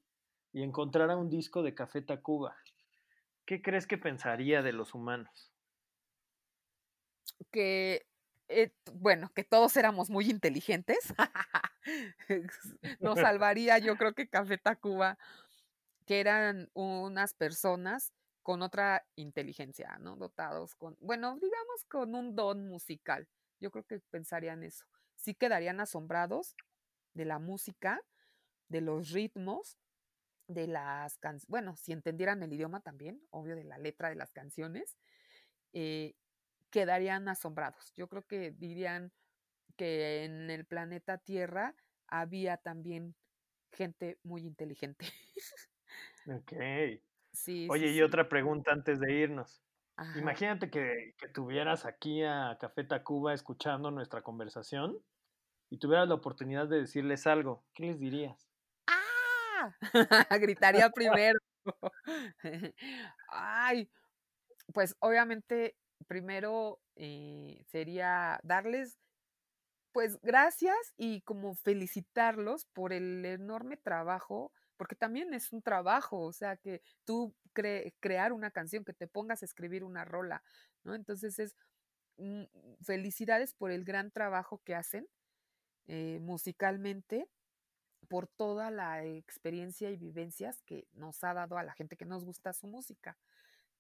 y encontrara un disco de Café Tacuba. ¿Qué crees que pensaría de los humanos? Que, eh, bueno, que todos éramos muy inteligentes. Nos salvaría, yo creo que Café Tacuba, que eran unas personas con otra inteligencia, ¿no? Dotados con, bueno, digamos con un don musical. Yo creo que pensarían eso. Sí quedarían asombrados de la música, de los ritmos, de las canciones, bueno, si entendieran el idioma también, obvio, de la letra de las canciones, eh, quedarían asombrados. Yo creo que dirían que en el planeta Tierra había también gente muy inteligente. Ok. sí, sí, Oye, y sí. otra pregunta antes de irnos. Ajá. Imagínate que, que tuvieras aquí a Café Tacuba escuchando nuestra conversación y tuvieras la oportunidad de decirles algo. ¿Qué les dirías? ¡Ah! Gritaría primero. Ay, pues obviamente primero eh, sería darles pues gracias y como felicitarlos por el enorme trabajo, porque también es un trabajo, o sea, que tú cre- crear una canción, que te pongas a escribir una rola, ¿no? Entonces es mm, felicidades por el gran trabajo que hacen eh, musicalmente, por toda la experiencia y vivencias que nos ha dado a la gente que nos gusta su música.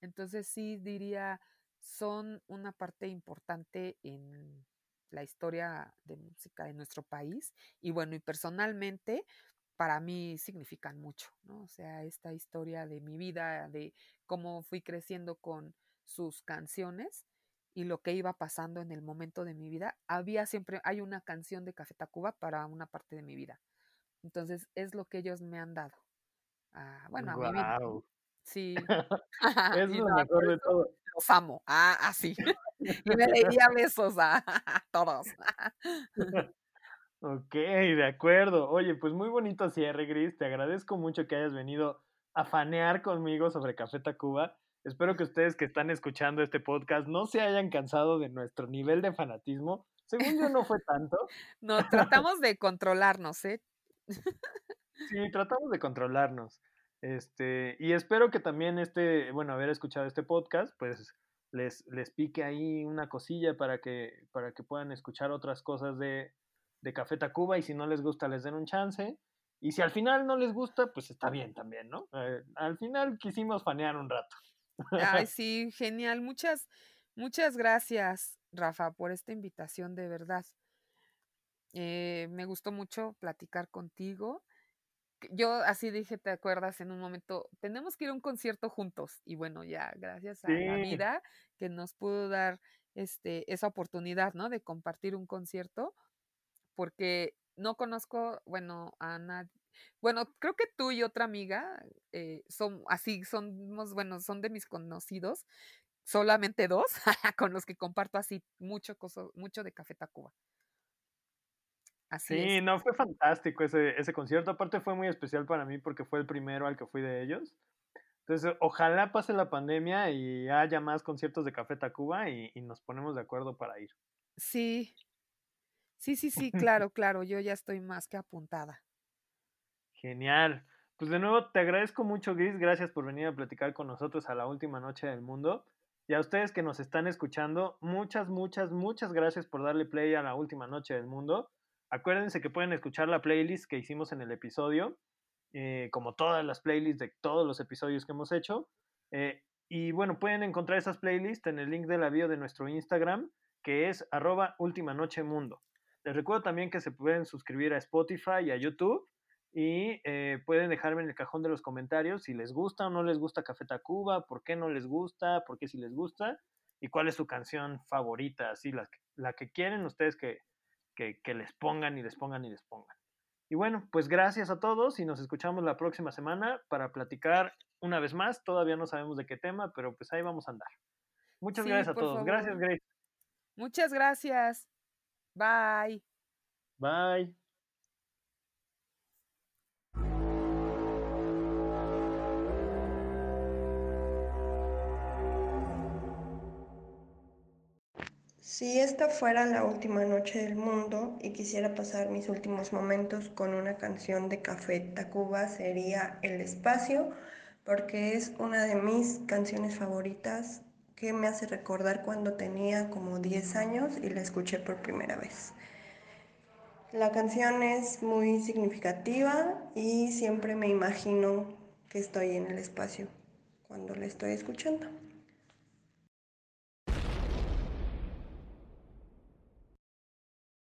Entonces sí diría, son una parte importante en la historia de música de nuestro país y bueno, y personalmente para mí significan mucho, ¿no? O sea, esta historia de mi vida, de cómo fui creciendo con sus canciones y lo que iba pasando en el momento de mi vida, había siempre, hay una canción de Café Tacuba para una parte de mi vida. Entonces es lo que ellos me han dado, a, bueno, a mi vida. Sí. Es lo mejor de todo. los amo. Ah, así. y me leía besos a, todos. Ok, de acuerdo. Oye, pues muy bonito cierre, Gris. Te agradezco mucho que hayas venido a fanear conmigo sobre Café Tacuba. Espero que ustedes que están escuchando este podcast no se hayan cansado de nuestro nivel de fanatismo. Según yo no fue tanto. No, tratamos de controlarnos, ¿eh? Sí, tratamos de controlarnos. Este, y espero que también este, bueno, haber escuchado este podcast, pues les, les pique ahí una cosilla para que, para que puedan escuchar otras cosas de, de Café Tacuba y si no les gusta les den un chance. Y si al final no les gusta, pues está bien también, ¿no? Eh, al final quisimos fanear un rato. Ay, sí, genial. Muchas, muchas gracias, Rafa, por esta invitación, de verdad. Eh, me gustó mucho platicar contigo. Yo así dije, ¿te acuerdas? En un momento, tenemos que ir a un concierto juntos. Y bueno, ya, gracias a la vida que nos pudo dar este, esa oportunidad, ¿no? De compartir un concierto, porque no conozco, bueno, a nadie. Bueno, creo que tú y otra amiga eh, son así, somos, bueno, son de mis conocidos, solamente dos, con los que comparto así mucho, coso- mucho de Café Tacuba. Así es. sí, no, fue fantástico ese, ese concierto. Aparte fue muy especial para mí porque fue el primero al que fui de ellos. Entonces, ojalá pase la pandemia y haya más conciertos de Café Tacuba y, y nos ponemos de acuerdo para ir. Sí, sí, sí, sí, claro, claro, yo ya estoy más que apuntada. Genial. Pues de nuevo te agradezco mucho, Gris. Gracias por venir a platicar con nosotros a la última noche del mundo. Y a ustedes que nos están escuchando, muchas, muchas, muchas gracias por darle play a la última noche del mundo. Acuérdense que pueden escuchar la playlist que hicimos en el episodio, eh, como todas las playlists de todos los episodios que hemos hecho. Eh, y bueno, pueden encontrar esas playlists en el link de la bio de nuestro Instagram, que es arroba última noche mundo. Les recuerdo también que se pueden suscribir a Spotify y a YouTube y eh, pueden dejarme en el cajón de los comentarios si les gusta o no les gusta Café Tacuba, por qué no les gusta, por qué sí les gusta y cuál es su canción favorita, así la, la que quieren ustedes que, que, que les pongan y les pongan y les pongan. Y bueno, pues gracias a todos y nos escuchamos la próxima semana para platicar una vez más. Todavía no sabemos de qué tema, pero pues ahí vamos a andar. Muchas Sí, gracias a todos. favor. Gracias, Grace. Muchas gracias. Bye. Bye. Si esta fuera la última noche del mundo y quisiera pasar mis últimos momentos con una canción de Café Tacuba sería El Espacio, porque es una de mis canciones favoritas que me hace recordar cuando tenía como 10 años y la escuché por primera vez. La canción es muy significativa y siempre me imagino que estoy en el espacio cuando la estoy escuchando.